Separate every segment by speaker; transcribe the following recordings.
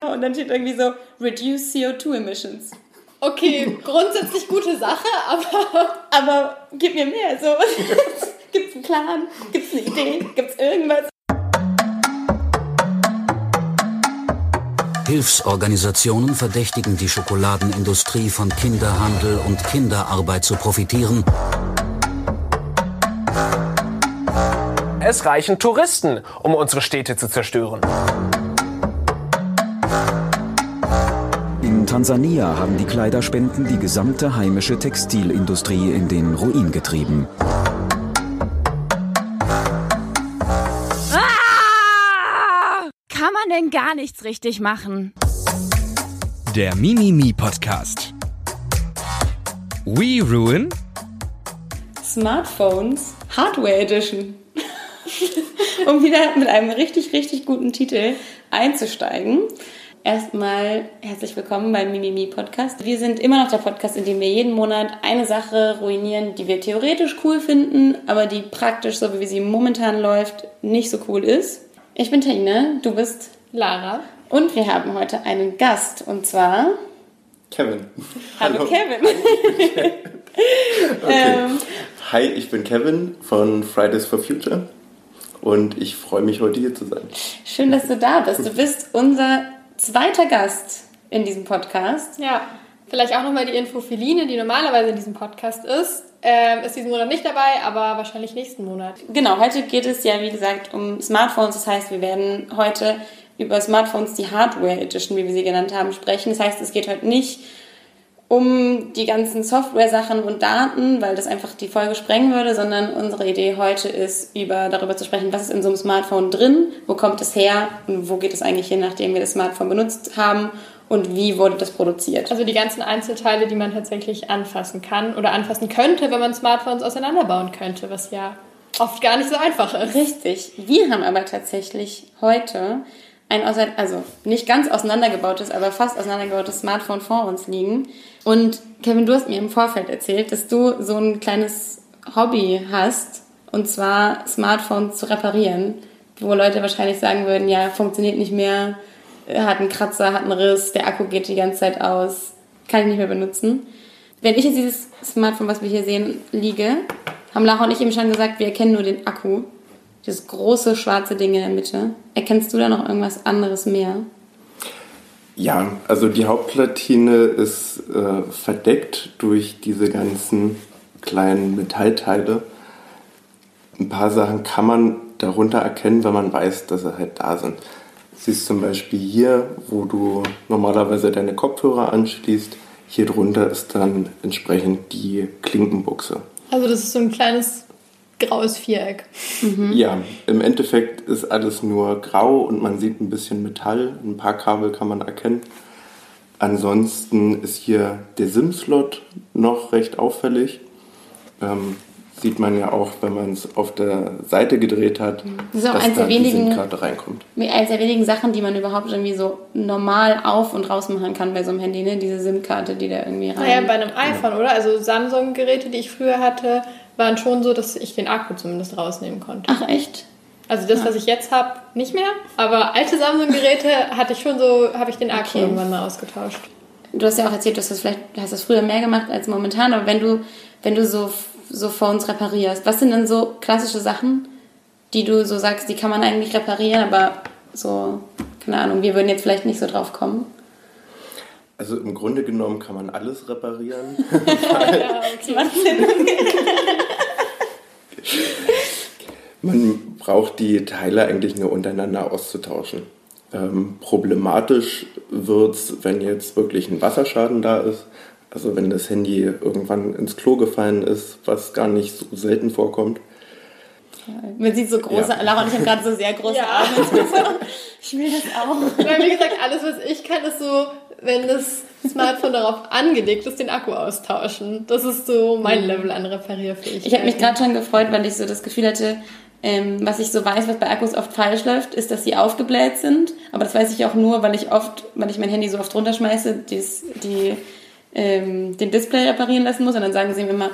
Speaker 1: Und dann steht irgendwie so, reduce CO2 emissions.
Speaker 2: Okay, grundsätzlich gute Sache, aber.
Speaker 1: Aber gib mir mehr. So. Gibt's einen Plan? Gibt's eine Idee? Gibt's irgendwas?
Speaker 3: Hilfsorganisationen verdächtigen die Schokoladenindustrie von Kinderhandel und Kinderarbeit zu profitieren.
Speaker 4: Es reichen Touristen, um unsere Städte zu zerstören.
Speaker 5: Tansania haben die Kleiderspenden die gesamte heimische Textilindustrie in den Ruin getrieben.
Speaker 6: Ah! Kann man denn gar nichts richtig machen?
Speaker 7: Der Mimimi Podcast. We Ruin
Speaker 1: Smartphones Hardware Edition. um wieder mit einem richtig, richtig guten Titel einzusteigen. Erstmal herzlich willkommen beim Mimimi Podcast. Wir sind immer noch der Podcast, in dem wir jeden Monat eine Sache ruinieren, die wir theoretisch cool finden, aber die praktisch, so wie sie momentan läuft, nicht so cool ist. Ich bin Taine, du bist
Speaker 2: Lara.
Speaker 1: und wir haben heute einen Gast und zwar
Speaker 8: Kevin.
Speaker 1: Hallo, Kevin.
Speaker 8: Okay.
Speaker 1: Ähm.
Speaker 8: Hi, ich bin Kevin von Fridays for Future und ich freue mich, heute hier zu sein.
Speaker 1: Schön, dass du da bist. Du bist unser zweiter Gast in diesem Podcast.
Speaker 2: Ja, vielleicht auch nochmal die Info für Line, die normalerweise in diesem Podcast ist. Ähm, ist diesen Monat nicht dabei, aber wahrscheinlich nächsten Monat.
Speaker 1: Genau, heute geht es ja, wie gesagt, um Smartphones. Das heißt, wir werden heute über Smartphones, die Hardware Edition, wie wir sie genannt haben, sprechen. Das heißt, es geht heute nicht um die ganzen Software-Sachen und Daten, weil das einfach die Folge sprengen würde, sondern unsere Idee heute ist, über, darüber zu sprechen, was ist in so einem Smartphone drin, wo kommt es her und wo geht es eigentlich hin, nachdem wir das Smartphone benutzt haben und wie wurde das produziert.
Speaker 2: Also die ganzen Einzelteile, die man tatsächlich anfassen kann oder anfassen könnte, wenn man Smartphones auseinanderbauen könnte, was ja oft gar nicht so einfach ist.
Speaker 1: Richtig. Wir haben aber tatsächlich heute ein also nicht ganz auseinandergebautes, aber fast auseinandergebautes Smartphone vor uns liegen. Und Kevin, du hast mir im Vorfeld erzählt, dass du so ein kleines Hobby hast, und zwar Smartphones zu reparieren, wo Leute wahrscheinlich sagen würden, ja, funktioniert nicht mehr, hat einen Kratzer, hat einen Riss, der Akku geht die ganze Zeit aus, kann ich nicht mehr benutzen. Wenn ich jetzt dieses Smartphone, was wir hier sehen, liege, haben Lara und ich eben schon gesagt, wir erkennen nur den Akku. Dieses große schwarze Ding in der Mitte. Erkennst du da noch irgendwas anderes mehr?
Speaker 8: Ja, also die Hauptplatine ist äh, verdeckt durch diese ganzen kleinen Metallteile. Ein paar Sachen kann man darunter erkennen, wenn man weiß, dass sie halt da sind. Siehst zum Beispiel hier, wo du normalerweise deine Kopfhörer anschließt, hier drunter ist dann entsprechend die Klinkenbuchse.
Speaker 2: Also das ist so ein kleines graues Viereck.
Speaker 8: Ja, im Endeffekt ist alles nur grau und man sieht ein bisschen Metall. Ein paar Kabel kann man erkennen. Ansonsten ist hier der SIM-Slot noch recht auffällig. Ähm, sieht man ja auch, wenn man es auf der Seite gedreht hat,
Speaker 1: Das ist auch
Speaker 8: dass
Speaker 1: eins
Speaker 8: da
Speaker 1: der
Speaker 8: die
Speaker 1: wenigen-
Speaker 8: SIM-Karte reinkommt.
Speaker 1: Eines der wenigen Sachen, die man überhaupt irgendwie so normal auf- und rausmachen kann bei so einem Handy, ne? Diese SIM-Karte, die da irgendwie rein...
Speaker 2: Naja, bei einem iPhone, oder? Also Samsung-Geräte, die ich früher hatte, waren schon so, dass ich den Akku zumindest rausnehmen konnte.
Speaker 1: Ach, echt?
Speaker 2: Also das, was ich jetzt habe, nicht mehr. Aber alte Samsung-Geräte hatte ich schon so, habe ich den Akku
Speaker 1: Okay.
Speaker 2: irgendwann mal ausgetauscht.
Speaker 1: Du hast ja auch erzählt, du hast das vielleicht, du hast das früher mehr gemacht als momentan, aber wenn du, wenn du so, so Phones reparierst, was sind denn so klassische Sachen, die du so sagst, die kann man eigentlich reparieren, aber so, keine Ahnung, wir würden jetzt vielleicht nicht so drauf kommen?
Speaker 8: Also im Grunde genommen kann man alles reparieren.
Speaker 1: Sinn.
Speaker 8: Man braucht die Teile eigentlich nur untereinander auszutauschen. Ähm, problematisch wird es, wenn jetzt wirklich ein Wasserschaden da ist. Also wenn das Handy irgendwann ins Klo gefallen ist, was gar nicht so selten vorkommt.
Speaker 1: Man sieht so große,
Speaker 8: Ja.
Speaker 1: Lara und ich haben gerade so sehr große
Speaker 2: Ja.
Speaker 1: Arme. Ich will das auch.
Speaker 2: Weil, wie gesagt, alles, was ich kann, ist so, wenn das Smartphone darauf angelegt ist, den Akku austauschen. Das ist so mein Level an Reparierfähigkeit.
Speaker 1: Ich habe mich gerade schon gefreut, weil ich so das Gefühl hatte, ähm, was ich so weiß, was bei Akkus oft falsch läuft, ist, dass sie aufgebläht sind. Aber das weiß ich auch nur, weil ich oft, weil ich mein Handy so oft runterschmeiße, dies, die, ähm, den Display reparieren lassen muss. Und dann sagen sie mir immer,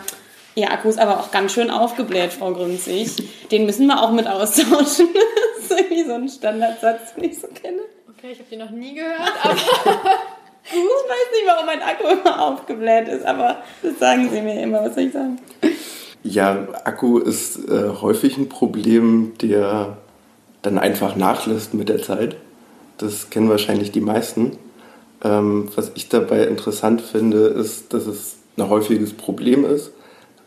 Speaker 1: Ihr Akku ist aber auch ganz schön aufgebläht, Frau Grünzig. Den müssen wir auch mit austauschen. das ist irgendwie so ein Standardsatz, den ich so kenne.
Speaker 2: Okay, ich habe die noch nie gehört, aber
Speaker 1: Ich weiß nicht, warum mein Akku immer aufgebläht ist, aber das sagen sie mir immer. Was soll ich sagen?
Speaker 8: Ja, Akku ist äh, häufig ein Problem, der dann einfach nachlässt mit der Zeit. Das kennen wahrscheinlich die meisten. Ähm, was ich dabei interessant finde, ist, dass es ein häufiges Problem ist,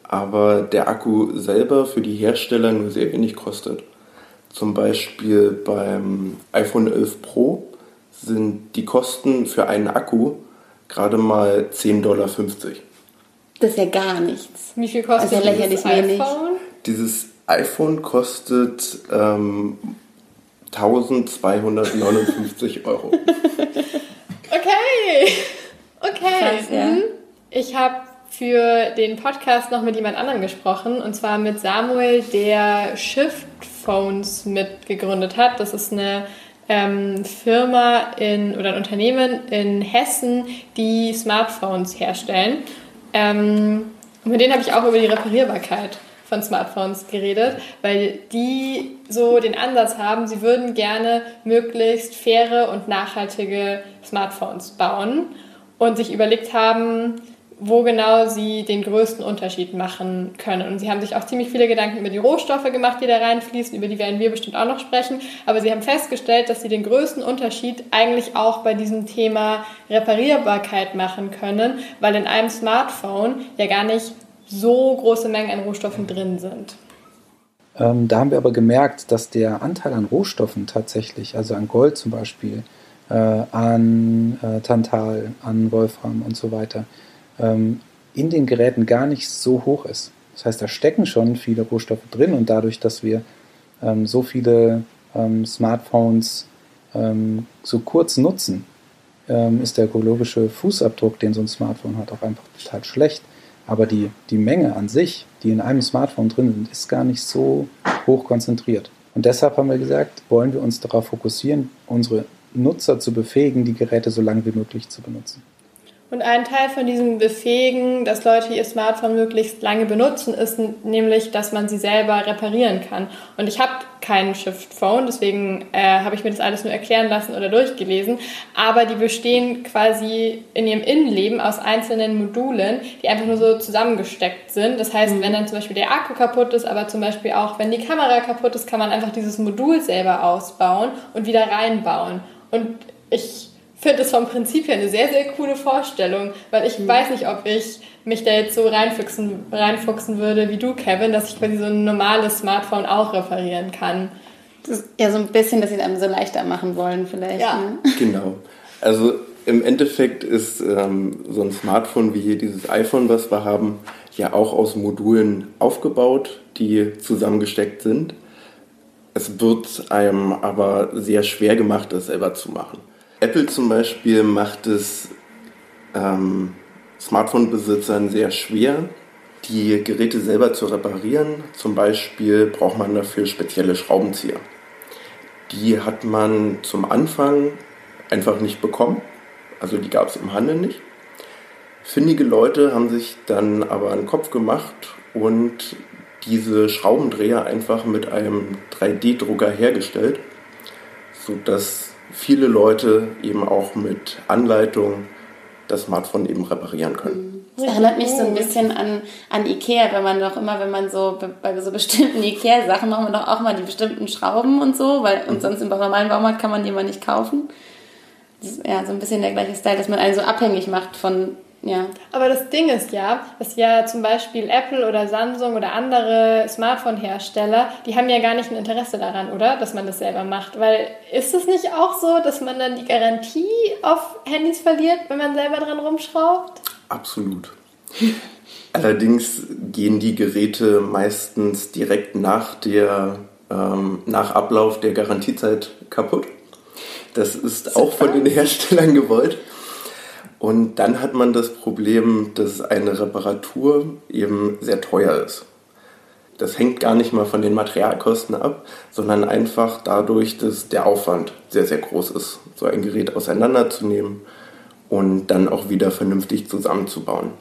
Speaker 8: aber der Akku selber für die Hersteller nur sehr wenig kostet. Zum Beispiel beim iPhone 11 Pro sind die Kosten für einen Akku gerade mal 10,50 Dollar.
Speaker 1: Das ist ja gar nichts.
Speaker 2: wie viel kostet
Speaker 1: Also ja lächerlich
Speaker 2: dieses
Speaker 1: wenig.
Speaker 2: iPhone?
Speaker 8: Dieses iPhone kostet ähm, 1259 Euro.
Speaker 2: Okay. Okay.
Speaker 1: Krass, ja.
Speaker 2: Mhm. Ich habe für den Podcast noch mit jemand anderem gesprochen und zwar mit Samuel, der Shift Phones mitgegründet hat. Das ist eine ähm, Firma in, oder ein Unternehmen in Hessen, die Smartphones herstellen. Ähm, mit denen habe ich auch über die Reparierbarkeit von Smartphones geredet, weil die so den Ansatz haben, sie würden gerne möglichst faire und nachhaltige Smartphones bauen und sich überlegt haben, wo genau sie den größten Unterschied machen können. Und sie haben sich auch ziemlich viele Gedanken über die Rohstoffe gemacht, die da reinfließen, über die werden wir bestimmt auch noch sprechen. Aber sie haben festgestellt, dass sie den größten Unterschied eigentlich auch bei diesem Thema Reparierbarkeit machen können, weil in einem Smartphone ja gar nicht so große Mengen an Rohstoffen drin sind.
Speaker 9: Ähm, da haben wir aber gemerkt, dass der Anteil an Rohstoffen tatsächlich, also an Gold zum Beispiel, äh, an äh, Tantal, an Wolfram und so weiter, ähm, in den Geräten gar nicht so hoch ist. Das heißt, da stecken schon viele Rohstoffe drin und dadurch, dass wir ähm, so viele ähm, Smartphones ähm, so kurz nutzen, ähm, ist der ökologische Fußabdruck, den so ein Smartphone hat, auch einfach total schlecht. Aber die, die Menge an sich, die in einem Smartphone drin sind, ist gar nicht so hoch konzentriert. Und deshalb haben wir gesagt, wollen wir uns darauf fokussieren, unsere Nutzer zu befähigen, die Geräte so lange wie möglich zu benutzen.
Speaker 2: Und ein Teil von diesem Befähigen, dass Leute ihr Smartphone möglichst lange benutzen, ist nämlich, dass man sie selber reparieren kann. Und ich habe keinen Shift Phone, deswegen äh, habe ich mir das alles nur erklären lassen oder durchgelesen. Aber die bestehen quasi in ihrem Innenleben aus einzelnen Modulen, die einfach nur so zusammengesteckt sind. Das heißt, wenn dann zum Beispiel der Akku kaputt ist, aber zum Beispiel auch, wenn die Kamera kaputt ist, kann man einfach dieses Modul selber ausbauen und wieder reinbauen. Und ich finde es vom Prinzip her eine sehr, sehr coole Vorstellung, weil ich weiß nicht, ob ich mich da jetzt so reinfuchsen, reinfuchsen würde wie du, Kevin, dass ich quasi so ein normales Smartphone auch reparieren kann.
Speaker 1: Das ist ja so ein bisschen, dass sie es einem so leichter machen wollen, vielleicht.
Speaker 2: Ja.
Speaker 1: Ne?
Speaker 8: Genau. Also im Endeffekt ist ähm, so ein Smartphone wie hier dieses iPhone, was wir haben, ja auch aus Modulen aufgebaut, die zusammengesteckt sind. Es wird einem aber sehr schwer gemacht, das selber zu machen. Apple zum Beispiel macht es ähm, Smartphone-Besitzern sehr schwer, die Geräte selber zu reparieren. Zum Beispiel braucht man dafür spezielle Schraubenzieher. Die hat man zum Anfang einfach nicht bekommen. Also die gab es im Handel nicht. Findige Leute haben sich dann aber einen Kopf gemacht und diese Schraubendreher einfach mit einem 3D-Drucker hergestellt, sodass viele Leute eben auch mit Anleitung das Smartphone eben reparieren können.
Speaker 1: Das erinnert mich so ein bisschen an, an Ikea, wenn man doch immer, wenn man so bei so bestimmten Ikea-Sachen macht man doch auch mal die bestimmten Schrauben und so, weil und sonst im normalen Baumarkt kann man die immer nicht kaufen. Das ist ja so ein bisschen der gleiche Style, dass man einen so abhängig macht von, ja.
Speaker 2: Aber das Ding ist ja, dass ja zum Beispiel Apple oder Samsung oder andere Smartphone-Hersteller, die haben ja gar nicht ein Interesse daran, oder? Dass man das selber macht. Weil ist es nicht auch so, dass man dann die Garantie auf Handys verliert, wenn man selber dran rumschraubt?
Speaker 8: Absolut. Allerdings gehen die Geräte meistens direkt nach, der, ähm, nach Ablauf der Garantiezeit kaputt. Das ist auch von den Herstellern gewollt. Und dann hat man das Problem, dass eine Reparatur eben sehr teuer ist. Das hängt gar nicht mal von den Materialkosten ab, sondern einfach dadurch, dass der Aufwand sehr, sehr groß ist, so ein Gerät auseinanderzunehmen und dann auch wieder vernünftig zusammenzubauen.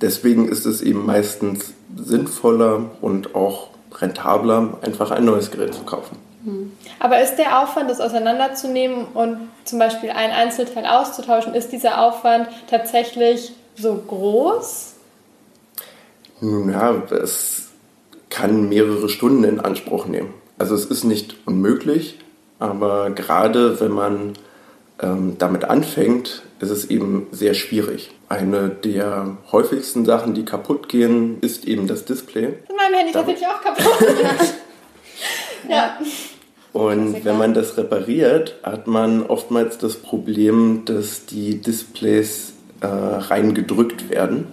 Speaker 8: Deswegen ist es eben meistens sinnvoller und auch rentabler, einfach ein neues Gerät zu kaufen.
Speaker 2: Aber ist der Aufwand, das auseinanderzunehmen und zum Beispiel ein Einzelteil auszutauschen, ist dieser Aufwand tatsächlich so groß?
Speaker 8: Nun ja, es kann mehrere Stunden in Anspruch nehmen. Also es ist nicht unmöglich, aber gerade wenn man ähm, damit anfängt, ist es eben sehr schwierig. Eine der häufigsten Sachen, die kaputt gehen, ist eben das Display.
Speaker 2: In meinem Handy tatsächlich auch kaputt.
Speaker 8: ja. Und wenn man das repariert, hat man oftmals das Problem, dass die Displays äh, reingedrückt werden.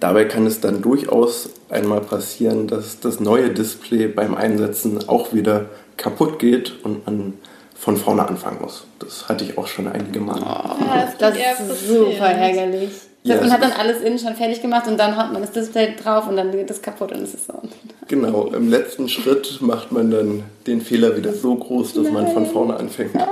Speaker 8: Dabei kann es dann durchaus einmal passieren, dass das neue Display beim Einsetzen auch wieder kaputt geht und man von vorne anfangen muss. Das hatte ich auch schon einige Mal.
Speaker 1: Oh, das, das ist super ärgerlich. Ja, man hat dann alles innen schon fertig gemacht und dann hat man das Display drauf und dann geht es kaputt und es ist so.
Speaker 8: Genau, im letzten Schritt macht man dann den Fehler wieder so groß, dass Nein. man von vorne anfängt.
Speaker 1: Nein.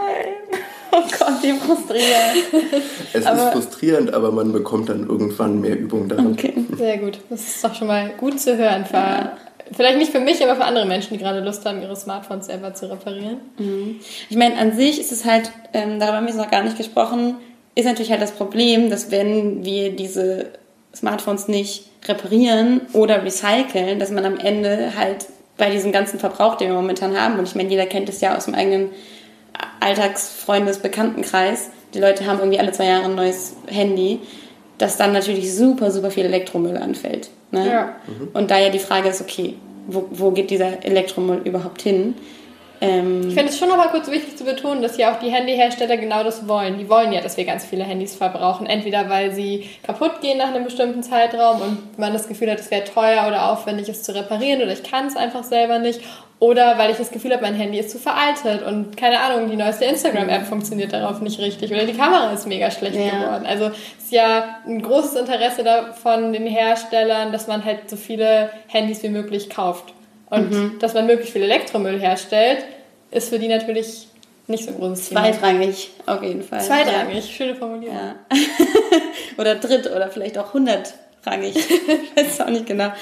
Speaker 1: Oh Gott, wie frustrierend.
Speaker 8: Es aber ist frustrierend, aber man bekommt dann irgendwann mehr Übung daran.
Speaker 2: Okay, sehr gut. Das ist doch schon mal gut zu hören. Ja. Vielleicht nicht für mich, aber für andere Menschen, die gerade Lust haben, ihre Smartphones selber zu reparieren.
Speaker 1: Mhm. Ich meine, an sich ist es halt, ähm, darüber haben wir noch gar nicht gesprochen, ist natürlich halt das Problem, dass wenn wir diese Smartphones nicht reparieren oder recyceln, dass man am Ende halt bei diesem ganzen Verbrauch, den wir momentan haben, und ich meine, jeder kennt es ja aus dem eigenen Alltagsfreundes, Bekanntenkreis, die Leute haben irgendwie alle zwei Jahre ein neues Handy, dass dann natürlich super, super viel Elektromüll anfällt. Ne? Ja. Mhm. Und da ja die Frage ist, okay, wo, wo geht dieser Elektromüll überhaupt hin?
Speaker 2: Ähm, ich finde es schon noch mal kurz wichtig zu betonen, dass ja auch die Handyhersteller genau das wollen. Die wollen ja, dass wir ganz viele Handys verbrauchen. Entweder weil sie kaputt gehen nach einem bestimmten Zeitraum und man das Gefühl hat, es wäre teuer oder aufwendig, es zu reparieren oder ich kann es einfach selber nicht. Oder weil ich das Gefühl habe, mein Handy ist zu veraltet und keine Ahnung, die neueste Instagram-App funktioniert darauf nicht richtig oder die Kamera ist mega schlecht ja. geworden. Also es ist ja ein großes Interesse von den Herstellern, dass man halt so viele Handys wie möglich kauft. Und mhm. dass man möglichst viel Elektromüll herstellt, ist für die natürlich nicht so ein großes
Speaker 1: Thema. Zweitrangig, auf jeden Fall.
Speaker 2: Zweitrangig, ja. schöne Formulierung. Ja.
Speaker 1: oder dritt oder vielleicht auch hundertrangig. ich weiß auch nicht genau.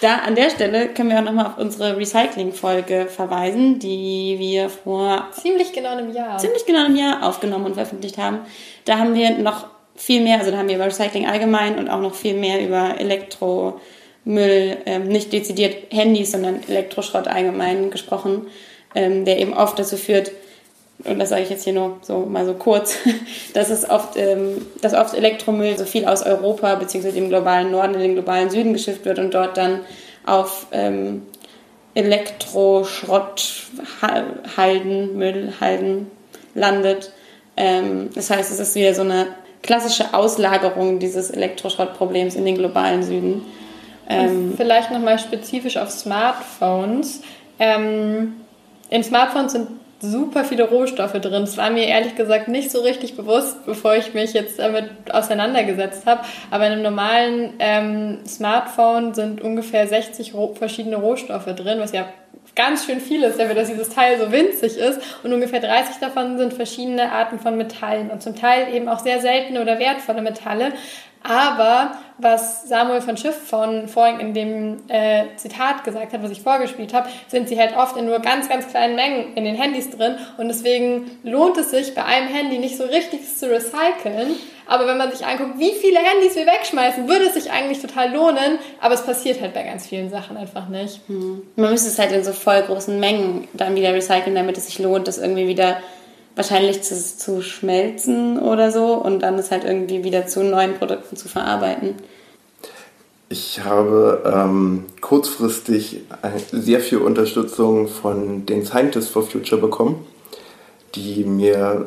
Speaker 1: Da an der Stelle können wir auch nochmal auf unsere Recycling-Folge verweisen, die wir vor
Speaker 2: ziemlich genau einem Jahr
Speaker 1: ziemlich genau einem Jahr aufgenommen und veröffentlicht haben. Da haben wir noch viel mehr, also da haben wir über Recycling allgemein und auch noch viel mehr über Elektro Müll, ähm, nicht dezidiert Handys, sondern Elektroschrott allgemein gesprochen, ähm, der eben oft dazu führt, und das sage ich jetzt hier nur so mal so kurz, dass es oft, ähm, dass oft Elektromüll so viel aus Europa bzw. dem globalen Norden in den globalen Süden geschifft wird und dort dann auf ähm, Elektroschrotthalden, Müllhalden landet. Ähm, das heißt, es ist wieder so eine klassische Auslagerung dieses Elektroschrottproblems in den globalen Süden.
Speaker 2: Ähm, vielleicht nochmal spezifisch auf Smartphones. Ähm, in Smartphones sind super viele Rohstoffe drin. Das war mir ehrlich gesagt nicht so richtig bewusst, bevor ich mich jetzt damit auseinandergesetzt habe. Aber in einem normalen ähm, Smartphone sind ungefähr 60 verschiedene Rohstoffe drin, was ja ganz schön viel ist, dafür, dass dieses Teil so winzig ist. Und ungefähr 30 davon sind verschiedene Arten von Metallen und zum Teil eben auch sehr seltene oder wertvolle Metalle. Aber was Samuel von Schiff von vorhin in dem äh, Zitat gesagt hat, was ich vorgespielt habe, sind sie halt oft in nur ganz, ganz kleinen Mengen in den Handys drin. Und deswegen lohnt es sich bei einem Handy nicht so richtig zu recyceln. Aber wenn man sich anguckt, wie viele Handys wir wegschmeißen, würde es sich eigentlich total lohnen. Aber es passiert halt bei ganz vielen Sachen einfach nicht.
Speaker 1: Hm. Man müsste es halt in so voll großen Mengen dann wieder recyceln, damit es sich lohnt, das irgendwie wieder wahrscheinlich zu, zu schmelzen oder so und dann es halt irgendwie wieder zu neuen Produkten zu verarbeiten.
Speaker 8: Ich habe ähm, kurzfristig sehr viel Unterstützung von den Scientists for Future bekommen, die mir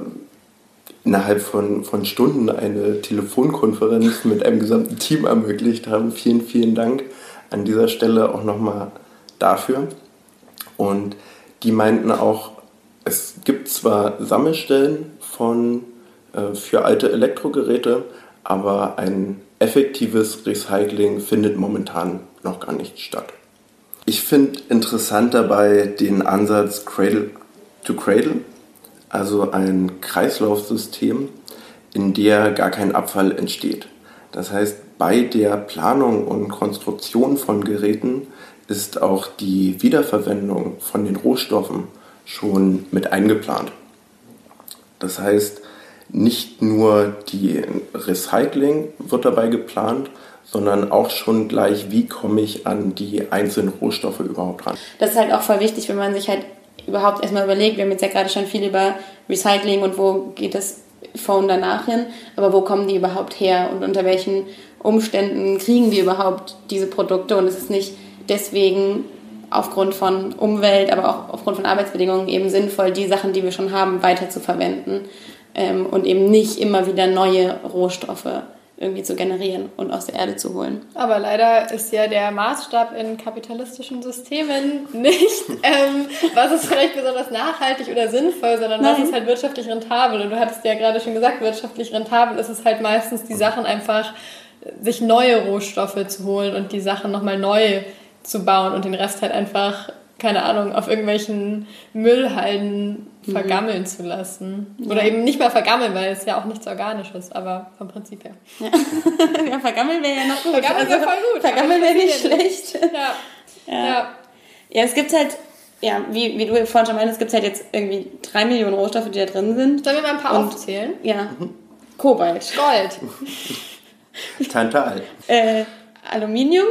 Speaker 8: innerhalb von, von Stunden eine Telefonkonferenz mit einem gesamten Team ermöglicht haben. Vielen, vielen Dank an dieser Stelle auch nochmal dafür. Und die meinten auch, es gibt zwar Sammelstellen von, äh, für alte Elektrogeräte, aber ein effektives Recycling findet momentan noch gar nicht statt. Ich finde interessant dabei den Ansatz Cradle to Cradle, also ein Kreislaufsystem, in der gar kein Abfall entsteht. Das heißt, bei der Planung und Konstruktion von Geräten ist auch die Wiederverwendung von den Rohstoffen schon mit eingeplant. Das heißt, nicht nur die Recycling wird dabei geplant, sondern auch schon gleich, wie komme ich an die einzelnen Rohstoffe überhaupt ran.
Speaker 1: Das ist halt auch voll wichtig, wenn man sich halt überhaupt erstmal überlegt, wir haben jetzt ja gerade schon viel über Recycling und wo geht das Phone danach hin, aber wo kommen die überhaupt her und unter welchen Umständen kriegen wir überhaupt diese Produkte und es ist nicht deswegen aufgrund von Umwelt, aber auch aufgrund von Arbeitsbedingungen eben sinnvoll, die Sachen, die wir schon haben, weiter zu verwenden ähm, und eben nicht immer wieder neue Rohstoffe irgendwie zu generieren und aus der Erde zu holen.
Speaker 2: Aber leider ist ja der Maßstab in kapitalistischen Systemen nicht, ähm, was ist vielleicht besonders nachhaltig oder sinnvoll, sondern Nein. was ist halt wirtschaftlich rentabel. Und du hattest ja gerade schon gesagt, wirtschaftlich rentabel ist es halt meistens, die Sachen einfach, sich neue Rohstoffe zu holen und die Sachen nochmal neu zu bauen und den Rest halt einfach keine Ahnung, auf irgendwelchen Müllhalden mhm. vergammeln zu lassen. Oder ja. eben nicht mal vergammeln, weil es ja auch nichts Organisches, aber vom Prinzip her.
Speaker 1: Ja, ja vergammeln wäre ja noch gut.
Speaker 2: Vergammeln wäre
Speaker 1: also,
Speaker 2: voll gut.
Speaker 1: Vergammeln wäre nicht schlecht.
Speaker 2: Ja.
Speaker 1: ja. Ja. ja, es gibt halt, ja, wie, wie du vorhin schon meintest, es gibt halt jetzt irgendwie drei Millionen Rohstoffe, die da drin sind.
Speaker 2: Sollen wir mal ein paar Und, aufzählen?
Speaker 1: Ja. Kobalt.
Speaker 2: Gold.
Speaker 8: Tantal.
Speaker 1: Äh, Aluminium.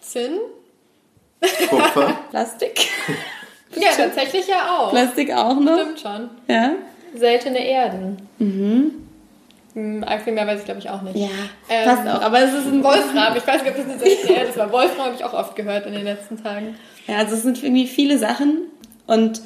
Speaker 2: Zinn.
Speaker 8: Kupfer.
Speaker 1: Plastik.
Speaker 2: ja, tatsächlich ja auch.
Speaker 1: Plastik auch noch.
Speaker 2: Stimmt schon.
Speaker 1: Ja.
Speaker 2: Seltene Erden.
Speaker 1: Mhm.
Speaker 2: Hm, viel mehr weiß ich, glaube ich, auch nicht.
Speaker 1: Ja,
Speaker 2: ähm,
Speaker 1: passt auch. Aber es ist ein
Speaker 2: Wolfram. Ich weiß nicht, ob das eine seltene Erde ist, aber Wolfram habe ich auch oft gehört in den letzten Tagen.
Speaker 1: Ja, also es sind irgendwie viele Sachen. Und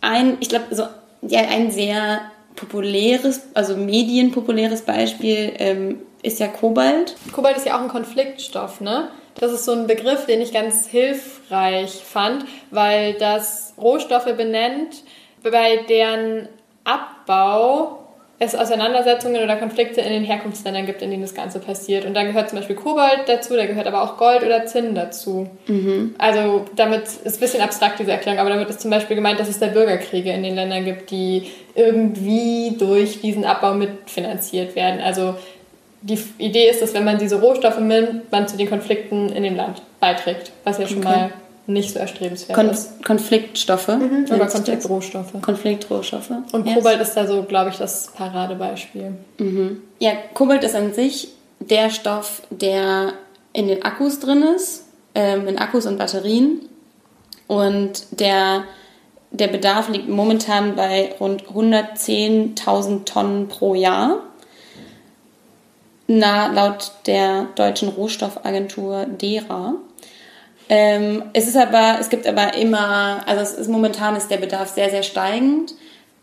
Speaker 1: ein, ich glaube, so ja, ein sehr populäres, also medienpopuläres Beispiel ähm, ist ja Kobalt.
Speaker 2: Kobalt ist ja auch ein Konfliktstoff, ne? Das ist so ein Begriff, den ich ganz hilfreich fand, weil das Rohstoffe benennt, bei deren Abbau es Auseinandersetzungen oder Konflikte in den Herkunftsländern gibt, in denen das Ganze passiert. Und da gehört zum Beispiel Kobalt dazu, da gehört aber auch Gold oder Zinn dazu.
Speaker 1: Mhm.
Speaker 2: Also damit ist ein bisschen abstrakt diese Erklärung, aber damit ist zum Beispiel gemeint, dass es da Bürgerkriege in den Ländern gibt, die irgendwie durch diesen Abbau mitfinanziert werden. Also die Idee ist, dass wenn man diese Rohstoffe nimmt, man zu den Konflikten in dem Land beiträgt, was ja schon okay. mal nicht so erstrebenswert
Speaker 1: Kon
Speaker 2: ist.
Speaker 1: Konfliktstoffe.
Speaker 2: Mhm. Oder Konfliktrohstoffe.
Speaker 1: Konfliktrohstoffe.
Speaker 2: Und yes. Kobalt ist da so, glaube ich, das Paradebeispiel.
Speaker 1: Mhm. Ja, Kobalt ist an sich der Stoff, der in den Akkus drin ist, ähm, in Akkus und Batterien. Und der, der Bedarf liegt momentan bei rund 110.000 Tonnen pro Jahr. Na, laut der deutschen Rohstoffagentur DERA. Ähm, es ist aber, es gibt aber immer, also es ist momentan ist der Bedarf sehr, sehr steigend.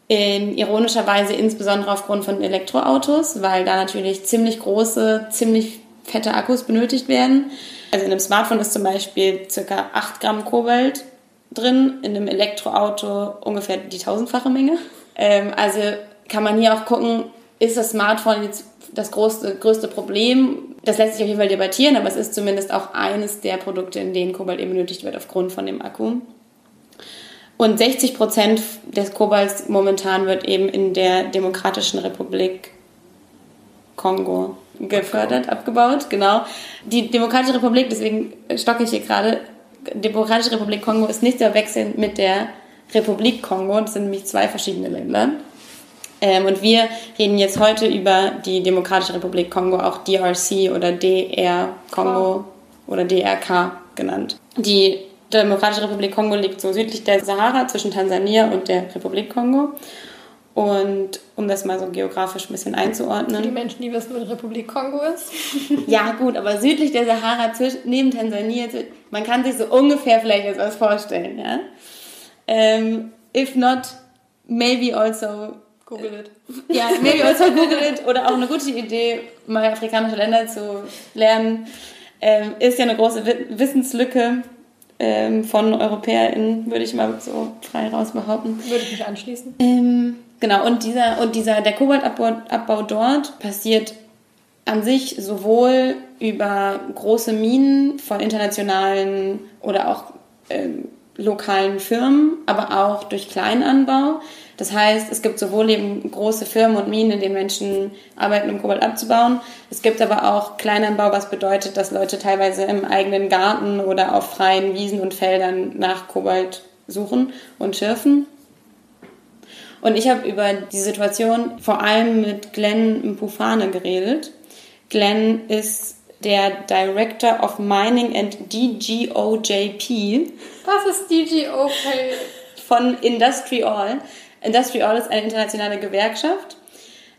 Speaker 1: Ähm, ironischerweise insbesondere aufgrund von Elektroautos, weil da natürlich ziemlich große, ziemlich fette Akkus benötigt werden. Also in einem Smartphone ist zum Beispiel circa 8 Gramm Kobalt drin, in einem Elektroauto ungefähr die tausendfache Menge. Ähm, also kann man hier auch gucken, ist das Smartphone jetzt das größte, größte Problem. Das lässt sich auf jeden Fall debattieren, aber es ist zumindest auch eines der Produkte, in denen Kobalt eben benötigt wird aufgrund von dem Akku. Und 60 Prozent des Kobalts momentan wird eben in der Demokratischen Republik Kongo gefördert, abgebaut, genau. Die Demokratische Republik, deswegen stocke ich hier gerade, Demokratische Republik Kongo ist nicht zu verwechseln mit der Republik Kongo, das sind nämlich zwei verschiedene Länder. Ähm, und wir reden jetzt heute über die Demokratische Republik Kongo, auch DRC oder DR Kongo oder DRK genannt. Die Demokratische Republik Kongo liegt so südlich der Sahara zwischen Tansania und der Republik Kongo. Und um das mal so geografisch ein bisschen einzuordnen.
Speaker 2: Die Menschen, die wissen, wo die Republik Kongo ist.
Speaker 1: ja, gut, aber südlich der Sahara, neben Tansania, man kann sich so ungefähr vielleicht jetzt was vorstellen, ja. Ähm, if not, maybe also
Speaker 2: Google it.
Speaker 1: Ja, maybe also Google it. Oder auch eine gute Idee, mal afrikanische Länder zu lernen. Ähm, ist ja eine große Wissenslücke ähm, von EuropäerInnen, würde ich mal so frei raus behaupten.
Speaker 2: Würde ich mich anschließen.
Speaker 1: Ähm, genau, und dieser, und dieser, der Kobaltabbau dort passiert an sich sowohl über große Minen von internationalen oder auch ähm, lokalen Firmen, aber auch durch Kleinanbau. Das heißt, es gibt sowohl eben große Firmen und Minen, in denen Menschen arbeiten, um Kobalt abzubauen. Es gibt aber auch Kleinanbau, was bedeutet, dass Leute teilweise im eigenen Garten oder auf freien Wiesen und Feldern nach Kobalt suchen und schürfen. Und ich habe über die Situation vor allem mit Glenn Mpufane geredet. Glenn ist der Director of Mining and DGOJP.
Speaker 2: Was ist DGOJP?
Speaker 1: Von Industry All. Industry All ist eine internationale Gewerkschaft.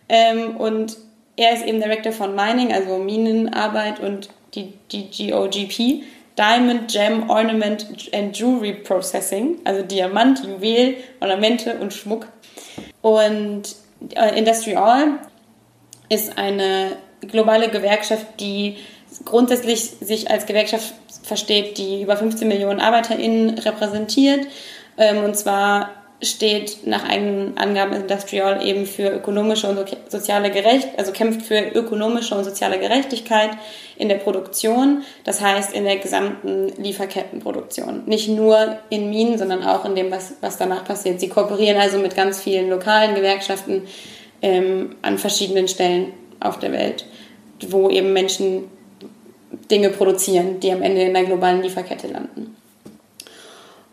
Speaker 1: Ähm, und er ist eben Director von Mining, also Minenarbeit und die DGOGP. Diamond, Gem, Ornament and Jewelry Processing, also Diamant, Juwel, Ornamente und Schmuck. Und äh, Industry All ist eine globale Gewerkschaft, die grundsätzlich sich als Gewerkschaft versteht, die über 15 Millionen ArbeiterInnen repräsentiert. Ähm, und zwar steht nach eigenen Angaben Industrial eben für ökonomische und soziale Gerechtigkeit, also kämpft für ökonomische und soziale Gerechtigkeit in der Produktion, das heißt in der gesamten Lieferkettenproduktion. Nicht nur in Minen, sondern auch in dem, was, was danach passiert. Sie kooperieren also mit ganz vielen lokalen Gewerkschaften ähm, an verschiedenen Stellen auf der Welt, wo eben Menschen Dinge produzieren, die am Ende in der globalen Lieferkette landen.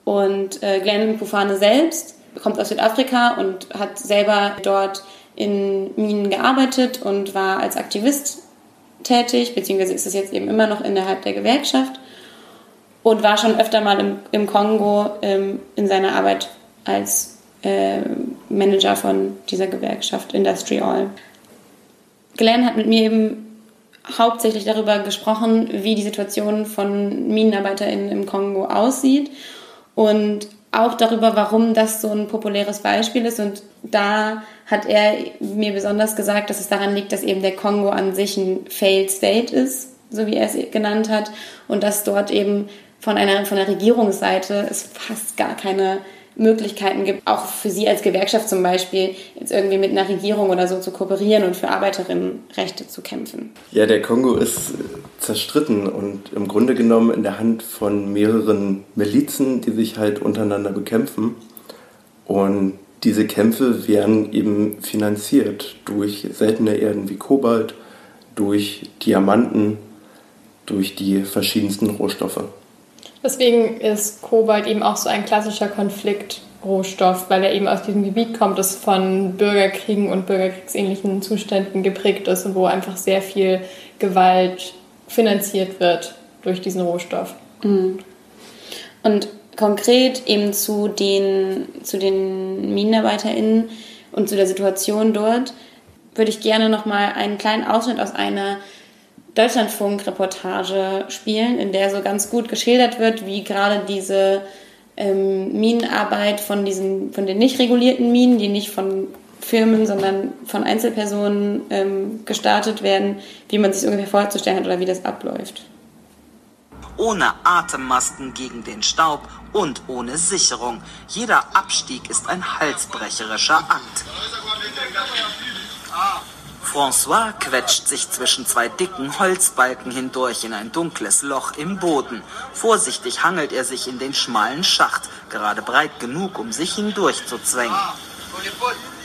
Speaker 1: Und äh, Glenn Pufane selbst kommt aus Südafrika und hat selber dort in Minen gearbeitet und war als Aktivist tätig, beziehungsweise ist es jetzt eben immer noch innerhalb der Gewerkschaft und war schon öfter mal im, im Kongo ähm, in seiner Arbeit als äh, Manager von dieser Gewerkschaft Industry All. Glenn hat mit mir eben hauptsächlich darüber gesprochen, wie die Situation von MinenarbeiterInnen im Kongo aussieht und auch darüber, warum das so ein populäres Beispiel ist. Und da hat er mir besonders gesagt, dass es daran liegt, dass eben der Kongo an sich ein Failed State ist, so wie er es genannt hat, und dass dort eben von einer von der Regierungsseite es fast gar keine Möglichkeiten gibt, auch für Sie als Gewerkschaft zum Beispiel, jetzt irgendwie mit einer Regierung oder so zu kooperieren und für Arbeiterinnenrechte zu kämpfen?
Speaker 8: Ja, der Kongo ist zerstritten und im Grunde genommen in der Hand von mehreren Milizen, die sich halt untereinander bekämpfen. Und diese Kämpfe werden eben finanziert durch seltene Erden wie Kobalt, durch Diamanten, durch die verschiedensten Rohstoffe.
Speaker 2: Deswegen ist Kobalt eben auch so ein klassischer Konfliktrohstoff, weil er eben aus diesem Gebiet kommt, das von Bürgerkriegen und bürgerkriegsähnlichen Zuständen geprägt ist und wo einfach sehr viel Gewalt finanziert wird durch diesen Rohstoff.
Speaker 1: Mhm. Und konkret eben zu den, zu den MinenarbeiterInnen und zu der Situation dort würde ich gerne nochmal einen kleinen Ausschnitt aus einer Deutschlandfunk-Reportage spielen, in der so ganz gut geschildert wird, wie gerade diese ähm, Minenarbeit von diesen, von den nicht regulierten Minen, die nicht von Firmen, sondern von Einzelpersonen ähm, gestartet werden, wie man sich ungefähr vorzustellen hat oder wie das abläuft.
Speaker 10: Ohne Atemmasken gegen den Staub und ohne Sicherung. Jeder Abstieg ist ein halsbrecherischer Akt. François quetscht sich zwischen zwei dicken Holzbalken hindurch in ein dunkles Loch im Boden. Vorsichtig hangelt er sich in den schmalen Schacht, gerade breit genug, um sich hindurchzuzwängen.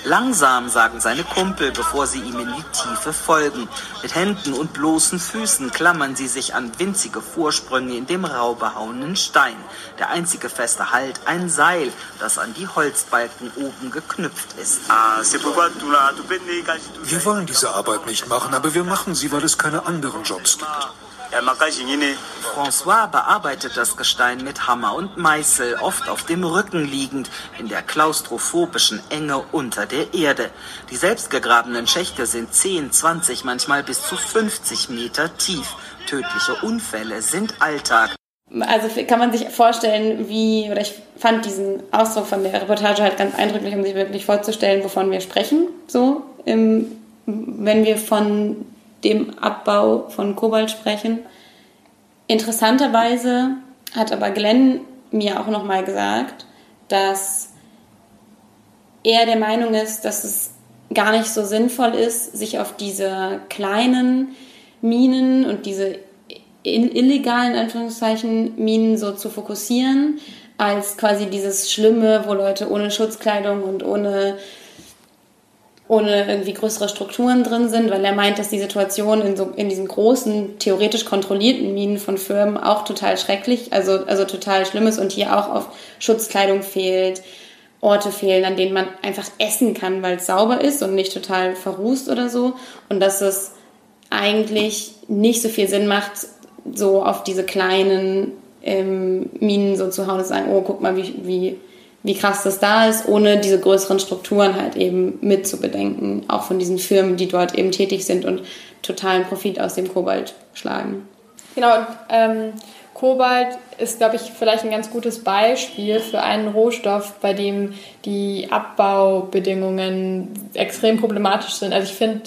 Speaker 10: Langsam, sagen seine Kumpel, bevor sie ihm in die Tiefe folgen. Mit Händen und bloßen Füßen klammern sie sich an winzige Vorsprünge in dem rau behauenen Stein. Der einzige feste Halt ein Seil, das an die Holzbalken oben geknüpft ist.
Speaker 11: Wir wollen diese Arbeit nicht machen, aber wir machen sie, weil es keine anderen Jobs gibt.
Speaker 10: François bearbeitet das Gestein mit Hammer und Meißel, oft auf dem Rücken liegend, in der klaustrophobischen Enge unter der Erde. Die selbstgegrabenen Schächte sind 10, 20, manchmal bis zu 50 Meter tief. Tödliche Unfälle sind Alltag.
Speaker 1: Also kann man sich vorstellen, wie, oder ich fand diesen Ausdruck von der Reportage halt ganz eindrücklich, um sich wirklich vorzustellen, wovon wir sprechen, so, im, wenn wir von dem Abbau von Kobalt sprechen. Interessanterweise hat aber Glenn mir auch nochmal gesagt, dass er der Meinung ist, dass es gar nicht so sinnvoll ist, sich auf diese kleinen Minen und diese illegalen Anführungszeichen Minen so zu fokussieren, als quasi dieses Schlimme, wo Leute ohne Schutzkleidung und ohne ohne irgendwie größere Strukturen drin sind, weil er meint, dass die Situation in, so, in diesen großen, theoretisch kontrollierten Minen von Firmen auch total schrecklich, also, also total schlimm ist und hier auch auf Schutzkleidung fehlt, Orte fehlen, an denen man einfach essen kann, weil es sauber ist und nicht total verrußt oder so. Und dass es eigentlich nicht so viel Sinn macht, so auf diese kleinen ähm, Minen so zu hauen und zu sagen, oh, guck mal, wie, wie, wie krass das da ist, ohne diese größeren Strukturen halt eben mit zu bedenken, auch von diesen Firmen, die dort eben tätig sind und totalen Profit aus dem Kobalt schlagen.
Speaker 2: Genau, ähm, Kobalt ist, glaube ich, vielleicht ein ganz gutes Beispiel für einen Rohstoff, bei dem die Abbaubedingungen extrem problematisch sind. Also ich finde,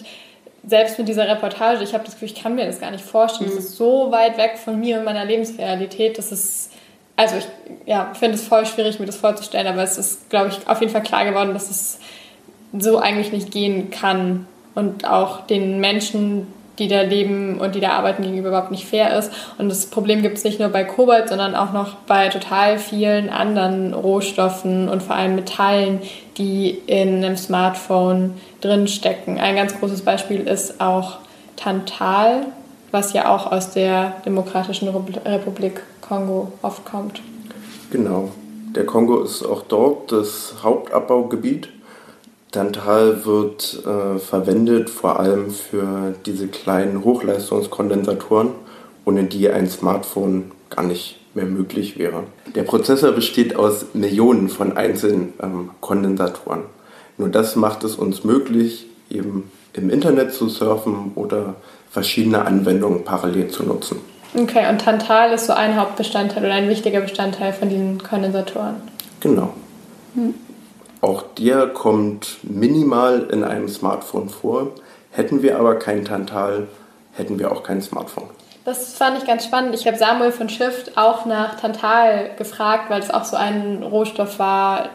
Speaker 2: selbst mit dieser Reportage, ich habe das Gefühl, ich kann mir das gar nicht vorstellen. Es mhm. ist so weit weg von mir und meiner Lebensrealität, dass es, also ich ja, finde es voll schwierig, mir das vorzustellen, aber es ist, glaube ich, auf jeden Fall klar geworden, dass es so eigentlich nicht gehen kann und auch den Menschen, die da leben und die da arbeiten, gegenüber überhaupt nicht fair ist. Und das Problem gibt es nicht nur bei Kobalt, sondern auch noch bei total vielen anderen Rohstoffen und vor allem Metallen, die in einem Smartphone drinstecken. Ein ganz großes Beispiel ist auch Tantal, was ja auch aus der Demokratischen Republik Kongo oft kommt.
Speaker 8: Genau. Der Kongo ist auch dort das Hauptabbaugebiet Tantal wird äh, verwendet vor allem für diese kleinen Hochleistungskondensatoren, ohne die ein Smartphone gar nicht mehr möglich wäre. Der Prozessor besteht aus Millionen von einzelnen ähm, Kondensatoren. Nur das macht es uns möglich, eben im Internet zu surfen oder verschiedene Anwendungen parallel zu nutzen.
Speaker 2: Okay, und Tantal ist so ein Hauptbestandteil oder ein wichtiger Bestandteil von diesen Kondensatoren.
Speaker 8: Genau. Hm. Auch der kommt minimal in einem Smartphone vor. Hätten wir aber kein Tantal, hätten wir auch kein Smartphone.
Speaker 2: Das fand ich ganz spannend. Ich habe Samuel von Shift auch nach Tantal gefragt, weil es auch so ein Rohstoff war,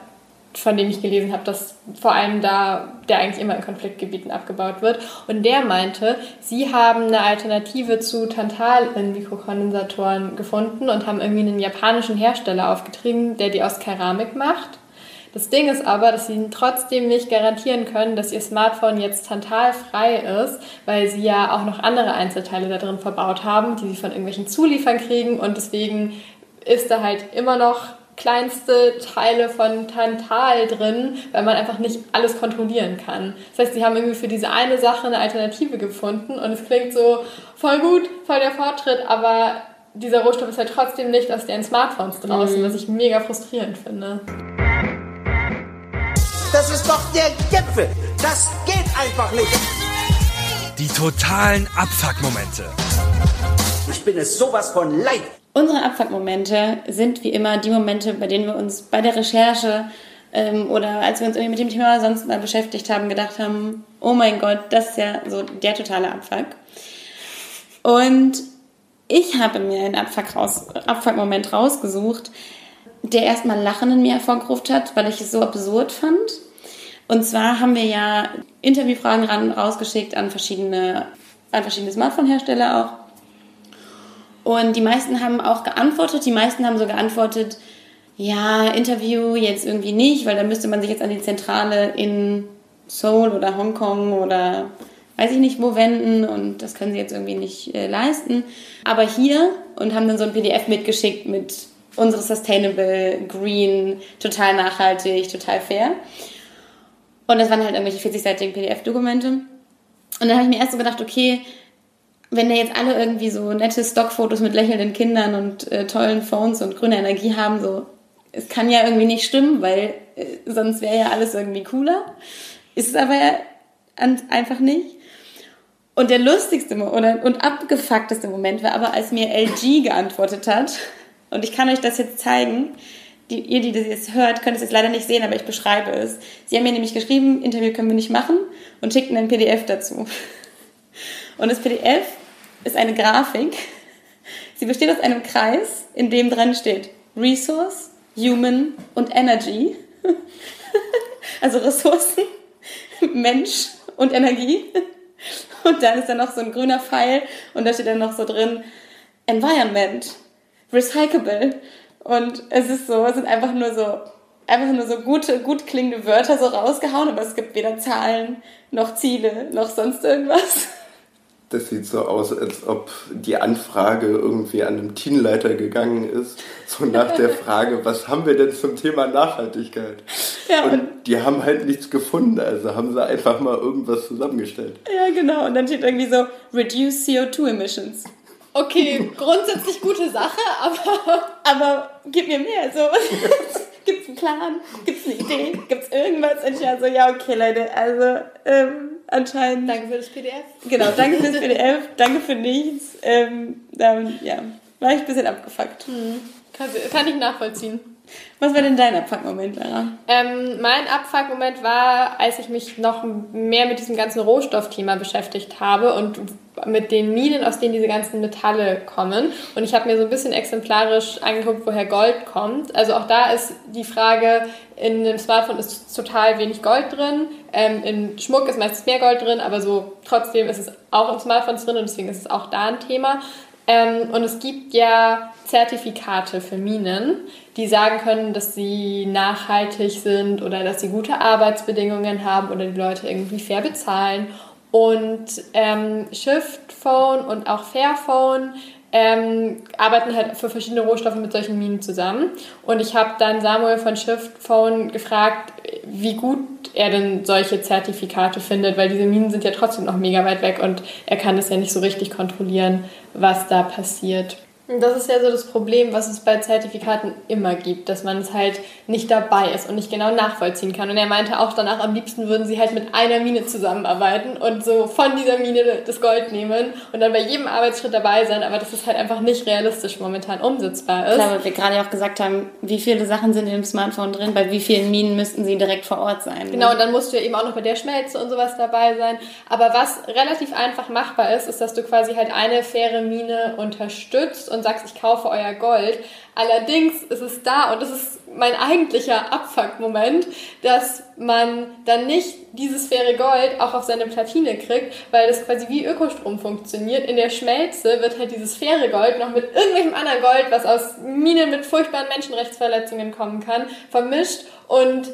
Speaker 2: von dem ich gelesen habe, dass vor allem da, der eigentlich immer in Konfliktgebieten abgebaut wird. Und der meinte, sie haben eine Alternative zu Tantal in Mikrokondensatoren gefunden und haben irgendwie einen japanischen Hersteller aufgetrieben, der die aus Keramik macht. Das Ding ist aber, dass sie trotzdem nicht garantieren können, dass ihr Smartphone jetzt tantalfrei ist, weil sie ja auch noch andere Einzelteile da drin verbaut haben, die sie von irgendwelchen Zuliefern kriegen und deswegen ist da halt immer noch kleinste Teile von Tantal drin, weil man einfach nicht alles kontrollieren kann. Das heißt, sie haben irgendwie für diese eine Sache eine Alternative gefunden und es klingt so voll gut, voll der Fortschritt, aber dieser Rohstoff ist halt trotzdem nicht aus den Smartphones draußen, mhm. was ich mega frustrierend finde.
Speaker 12: Das ist doch der Gipfel. Das geht einfach nicht.
Speaker 7: Die totalen Abfuck-Momente.
Speaker 12: Ich bin es sowas von leid.
Speaker 1: Unsere Abfuck-Momente sind wie immer die Momente, bei denen wir uns bei der Recherche ähm, oder als wir uns irgendwie mit dem Thema sonst mal beschäftigt haben, gedacht haben, oh mein Gott, das ist ja so der totale Abfuck. Und ich habe mir einen Abfuck-Moment raus, rausgesucht, der erstmal Lachen in mir hervorgerufen hat, weil ich es so absurd fand. Und zwar haben wir ja Interviewfragen ran, rausgeschickt an verschiedene, an verschiedene Smartphone-Hersteller auch. Und die meisten haben auch geantwortet. Die meisten haben so geantwortet, ja, Interview jetzt irgendwie nicht, weil da müsste man sich jetzt an die Zentrale in Seoul oder Hongkong oder weiß ich nicht wo wenden und das können sie jetzt irgendwie nicht äh, leisten. Aber hier und haben dann so ein PDF mitgeschickt mit unsere Sustainable, Green, total nachhaltig, total fair. Und das waren halt irgendwelche 40-seitigen PDF-Dokumente. Und dann habe ich mir erst so gedacht, okay, wenn da jetzt alle irgendwie so nette Stockfotos mit lächelnden Kindern und äh, tollen Phones und grüner Energie haben, so, es kann ja irgendwie nicht stimmen, weil äh, sonst wäre ja alles irgendwie cooler. Ist es aber einfach nicht. Und der lustigste oder, und abgefuckteste Moment war aber, als mir LG geantwortet hat, und ich kann euch das jetzt zeigen. Die, ihr, die das jetzt hört, könnt es jetzt leider nicht sehen, aber ich beschreibe es. Sie haben mir nämlich geschrieben, Interview können wir nicht machen und schickten ein PDF dazu. Und das PDF ist eine Grafik. Sie besteht aus einem Kreis, in dem dran steht Resource, Human und Energy. Also Ressourcen, Mensch und Energie. Und dann ist da noch so ein grüner Pfeil und da steht dann noch so drin Environment, recyclable. Und es ist so, es sind einfach nur so, einfach nur so gute, gut klingende Wörter so rausgehauen, aber es gibt weder Zahlen noch Ziele noch sonst irgendwas.
Speaker 8: Das sieht so aus, als ob die Anfrage irgendwie an einen Teamleiter gegangen ist. So nach der Frage, was haben wir denn zum Thema Nachhaltigkeit?
Speaker 1: Ja,
Speaker 8: und,
Speaker 1: und
Speaker 8: die haben halt nichts gefunden, also haben sie einfach mal irgendwas zusammengestellt.
Speaker 1: Ja, genau. Und dann steht irgendwie so, reduce CO2 emissions.
Speaker 2: Okay, grundsätzlich gute Sache, aber.
Speaker 1: Aber gib mir mehr. So. Gibt's einen Plan? Gibt's eine Idee? Gibt's irgendwas? Und ich war so, ja, okay, Leute, also ähm, anscheinend.
Speaker 2: Danke für das PDF.
Speaker 1: Genau, danke für das PDF, danke für nichts. Ähm, dann, ja, war ich ein bisschen abgefuckt.
Speaker 2: Hm. Kann, kann ich nachvollziehen.
Speaker 1: Was war denn dein Abfuck-Moment, Lara?
Speaker 2: Ähm, mein Abfuck-Moment war, als ich mich noch mehr mit diesem ganzen Rohstoffthema beschäftigt habe und mit den Minen, aus denen diese ganzen Metalle kommen. Und ich habe mir so ein bisschen exemplarisch angeguckt, woher Gold kommt. Also auch da ist die Frage, in einem Smartphone ist total wenig Gold drin. Ähm, in Schmuck ist meistens mehr Gold drin, aber so trotzdem ist es auch im Smartphone drin und deswegen ist es auch da ein Thema. Ähm, und es gibt ja Zertifikate für Minen, die sagen können, dass sie nachhaltig sind oder dass sie gute Arbeitsbedingungen haben oder die Leute irgendwie fair bezahlen. Und ähm, Shiftphone und auch Fairphone ähm, arbeiten halt für verschiedene Rohstoffe mit solchen Minen zusammen. Und ich habe dann Samuel von Shiftphone gefragt, wie gut er denn solche Zertifikate findet, weil diese Minen sind ja trotzdem noch mega weit weg und er kann es ja nicht so richtig kontrollieren, was da passiert. Das ist ja so das Problem, was es bei Zertifikaten immer gibt, dass man es halt nicht dabei ist und nicht genau nachvollziehen kann. Und er meinte auch danach, am liebsten würden sie halt mit einer Mine zusammenarbeiten und so von dieser Mine das Gold nehmen und dann bei jedem Arbeitsschritt dabei sein, aber das ist halt einfach nicht realistisch momentan umsetzbar ist.
Speaker 1: Klar, weil wir gerade auch gesagt haben, wie viele Sachen sind in dem Smartphone drin, bei wie vielen Minen müssten sie direkt vor Ort sein. Ne?
Speaker 2: Genau, und dann musst du ja eben auch noch bei der Schmelze und sowas dabei sein. Aber was relativ einfach machbar ist, ist, dass du quasi halt eine faire Mine unterstützt und sagst, ich kaufe euer Gold. Allerdings ist es da, und das ist mein eigentlicher Abfuck-Moment, dass man dann nicht dieses faire Gold auch auf seine Platine kriegt, weil das quasi wie Ökostrom funktioniert. In der Schmelze wird halt dieses faire Gold noch mit irgendwelchem anderen Gold, was aus Minen mit furchtbaren Menschenrechtsverletzungen kommen kann, vermischt und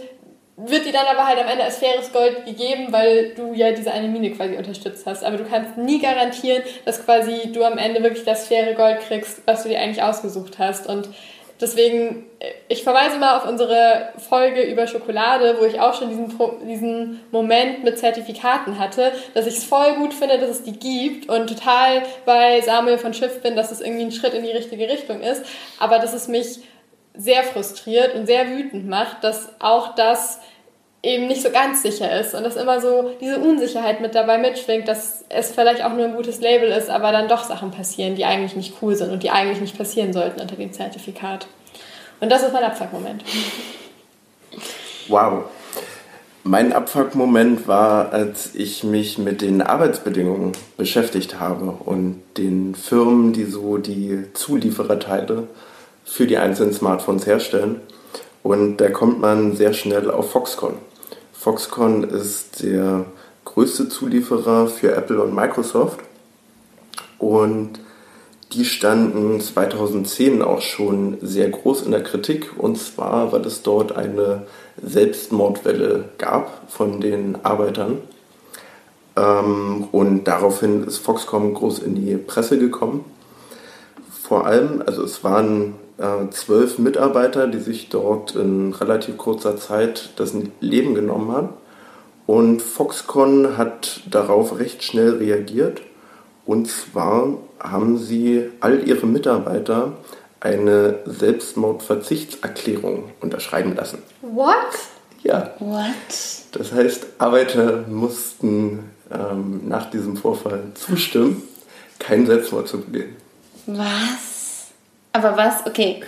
Speaker 2: wird dir dann aber halt am Ende als faires Gold gegeben, weil du ja diese eine Mine quasi unterstützt hast. Aber du kannst nie garantieren, dass quasi du am Ende wirklich das faire Gold kriegst, was du dir eigentlich ausgesucht hast. Und deswegen, ich verweise mal auf unsere Folge über Schokolade, wo ich auch schon diesen, diesen Moment mit Zertifikaten hatte, dass ich es voll gut finde, dass es die gibt und total bei Samuel von Schiff bin, dass es irgendwie ein Schritt in die richtige Richtung ist. Aber dass es mich sehr frustriert und sehr wütend macht, dass auch das eben nicht so ganz sicher ist und dass immer so diese Unsicherheit mit dabei mitschwingt, dass es vielleicht auch nur ein gutes Label ist, aber dann doch Sachen passieren, die eigentlich nicht cool sind und die eigentlich nicht passieren sollten unter dem Zertifikat. Und das ist mein Abfuck-Moment.
Speaker 8: Wow. Mein Abfuck-Moment war, als ich mich mit den Arbeitsbedingungen beschäftigt habe und den Firmen, die so die Zuliefererteile für die einzelnen Smartphones herstellen. Und da kommt man sehr schnell auf Foxconn. Foxconn ist der größte Zulieferer für Apple und Microsoft. Und die standen 2010 auch schon sehr groß in der Kritik. Und zwar, weil es dort eine Selbstmordwelle gab von den Arbeitern. Ähm, und daraufhin ist Foxconn groß in die Presse gekommen. Vor allem, also es waren zwölf Mitarbeiter, die sich dort in relativ kurzer Zeit das Leben genommen haben. Und Foxconn hat darauf recht schnell reagiert. Und zwar haben sie all ihre Mitarbeiter eine Selbstmordverzichtserklärung unterschreiben lassen.
Speaker 2: What?
Speaker 8: Ja.
Speaker 1: What?
Speaker 8: Das heißt, Arbeiter mussten ähm, nach diesem Vorfall zustimmen, keinen Selbstmord zu begehen.
Speaker 1: Was? Aber was, okay.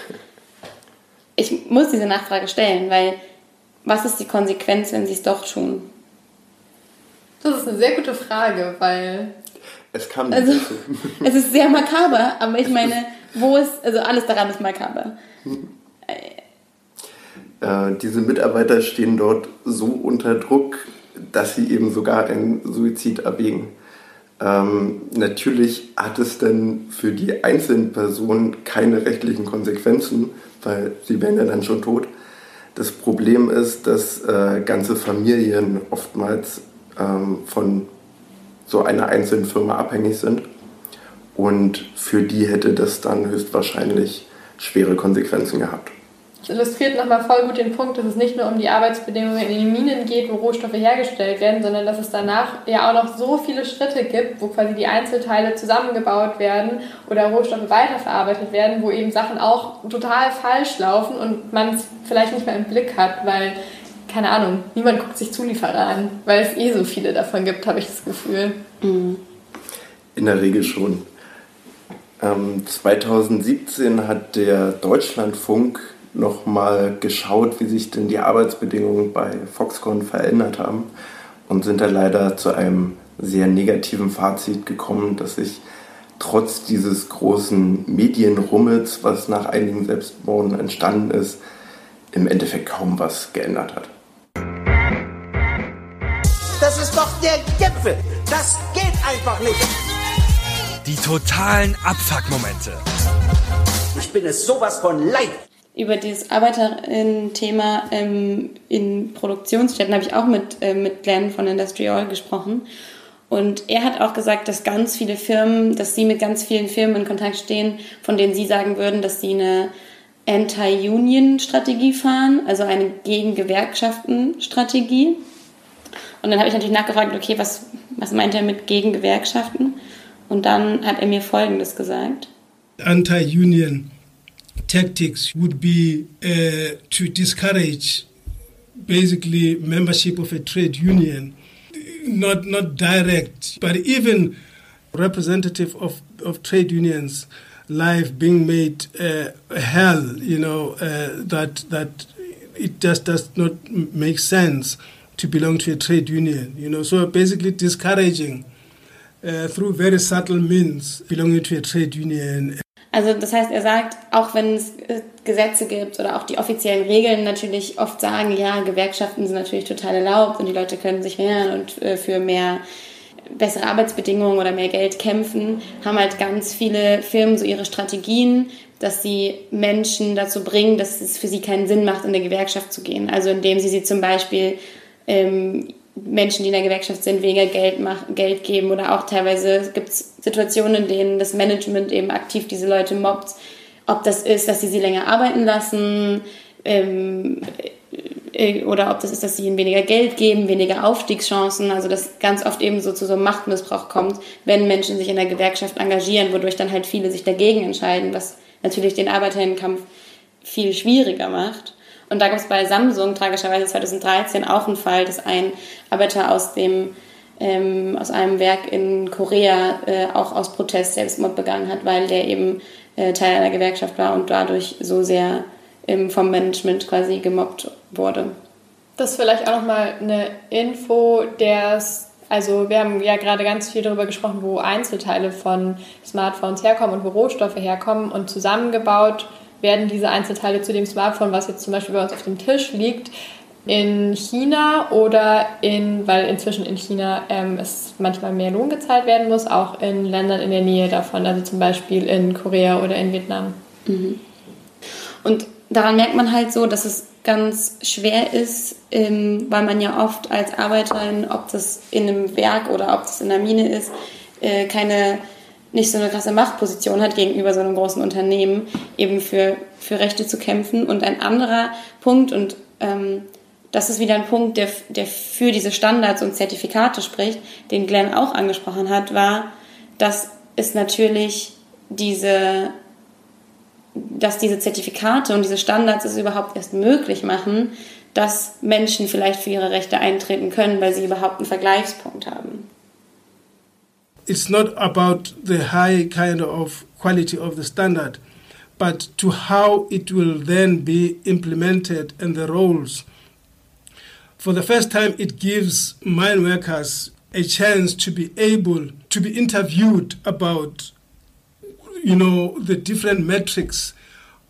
Speaker 1: Ich muss diese Nachfrage stellen, weil was ist die Konsequenz, wenn sie es doch tun?
Speaker 2: Das ist eine sehr gute Frage, weil.
Speaker 8: Es kam nicht
Speaker 1: Also, es ist sehr makaber, aber ich meine, wo ist, also alles daran ist makaber.
Speaker 8: Äh, diese Mitarbeiter stehen dort so unter Druck, dass sie eben sogar einen Suizid erwägen. Ähm, natürlich hat es dann für die einzelnen Personen keine rechtlichen Konsequenzen, weil sie wären ja dann schon tot. Das Problem ist, dass äh, ganze Familien oftmals ähm, von so einer einzelnen Firma abhängig sind. Und für die hätte das dann höchstwahrscheinlich schwere Konsequenzen gehabt.
Speaker 2: Illustriert nochmal voll gut den Punkt, dass es nicht nur um die Arbeitsbedingungen in den Minen geht, wo Rohstoffe hergestellt werden, sondern dass es danach ja auch noch so viele Schritte gibt, wo quasi die Einzelteile zusammengebaut werden oder Rohstoffe weiterverarbeitet werden, wo eben Sachen auch total falsch laufen und man es vielleicht nicht mehr im Blick hat, weil, keine Ahnung, niemand guckt sich Zulieferer an, weil es eh so viele davon gibt, habe ich das Gefühl.
Speaker 8: In der Regel schon. Ähm, 2017 hat der Deutschlandfunk nochmal geschaut, wie sich denn die Arbeitsbedingungen bei Foxconn verändert haben und sind da leider zu einem sehr negativen Fazit gekommen, dass sich trotz dieses großen Medienrummels, was nach einigen Selbstmorden entstanden ist, im Endeffekt kaum was geändert hat.
Speaker 12: Das ist doch der Gipfel. Das geht einfach nicht.
Speaker 7: Die totalen Abfuck-Momente.
Speaker 12: Ich bin es sowas von leid.
Speaker 1: Über dieses Arbeiterinnen-Thema ähm, in Produktionsstätten habe ich auch mit, äh, mit Glenn von Industrial gesprochen. Und er hat auch gesagt, dass ganz viele Firmen, dass sie mit ganz vielen Firmen in Kontakt stehen, von denen sie sagen würden, dass sie eine Anti-Union-Strategie fahren, also eine Gegen-Gewerkschaften-Strategie. Und dann habe ich natürlich nachgefragt, okay, was, was meint er mit Gegen-Gewerkschaften? Und dann hat er mir Folgendes gesagt.
Speaker 13: anti-union tactics would be uh, to discourage basically membership of a trade union. Not not direct but even representative of, of trade unions life being made uh, hell you know uh, that that it just does not make sense to belong to a trade union you know. So basically discouraging uh, through very subtle means belonging to a trade union
Speaker 1: Also das heißt, er sagt, auch wenn es äh, Gesetze gibt oder auch die offiziellen Regeln natürlich oft sagen, ja, Gewerkschaften sind natürlich total erlaubt und die Leute können sich wehren und äh, für mehr bessere Arbeitsbedingungen oder mehr Geld kämpfen, haben halt ganz viele Firmen so ihre Strategien, dass sie Menschen dazu bringen, dass es für sie keinen Sinn macht, in der Gewerkschaft zu gehen. Also indem sie sie zum Beispiel ähm, Menschen, die in der Gewerkschaft sind, weniger Geld, mach, Geld geben oder auch teilweise gibt es Situationen, in denen das Management eben aktiv diese Leute mobbt. Ob das ist, dass sie sie länger arbeiten lassen ähm, äh, oder ob das ist, dass sie ihnen weniger Geld geben, weniger Aufstiegschancen. Also dass ganz oft eben so zu so einem Machtmissbrauch kommt, wenn Menschen sich in der Gewerkschaft engagieren, wodurch dann halt viele sich dagegen entscheiden, was natürlich den Arbeiterinnenkampf viel schwieriger macht. Und da gab es bei Samsung tragischerweise 2013 auch einen Fall, dass ein Arbeiter aus dem ähm, aus einem Werk in Korea äh, auch aus Protest Selbstmord begangen hat, weil der eben äh, Teil einer Gewerkschaft war und dadurch so sehr ähm, vom Management quasi gemobbt wurde.
Speaker 2: Das ist vielleicht auch nochmal eine Info, der also wir haben ja gerade ganz viel darüber gesprochen, wo Einzelteile von Smartphones herkommen und wo Rohstoffe herkommen und zusammengebaut werden diese Einzelteile zu dem Smartphone, was jetzt zum Beispiel bei uns auf dem Tisch liegt, in China oder in, weil inzwischen in China ähm, es manchmal mehr Lohn gezahlt werden muss, auch in Ländern in der Nähe davon, also zum Beispiel in Korea oder in Vietnam.
Speaker 1: Mhm. Und daran merkt man halt so, dass es ganz schwer ist, ähm, weil man ja oft als Arbeiterin, ob das in einem Werk oder ob das in der Mine ist, äh, keine nicht so eine krasse Machtposition hat gegenüber so einem großen Unternehmen, eben für, für Rechte zu kämpfen. Und ein anderer Punkt, und ähm, das ist wieder ein Punkt, der, der für diese Standards und Zertifikate spricht, den Glenn auch angesprochen hat, war, dass es natürlich diese, dass diese Zertifikate und diese Standards es überhaupt erst möglich machen, dass Menschen vielleicht für ihre Rechte eintreten können, weil sie überhaupt einen Vergleichspunkt haben.
Speaker 13: It's not about the high kind of quality of the standard, but to how it will then be implemented and the roles. For the first time, it gives mine workers a chance to be able to be interviewed about, you know, the different metrics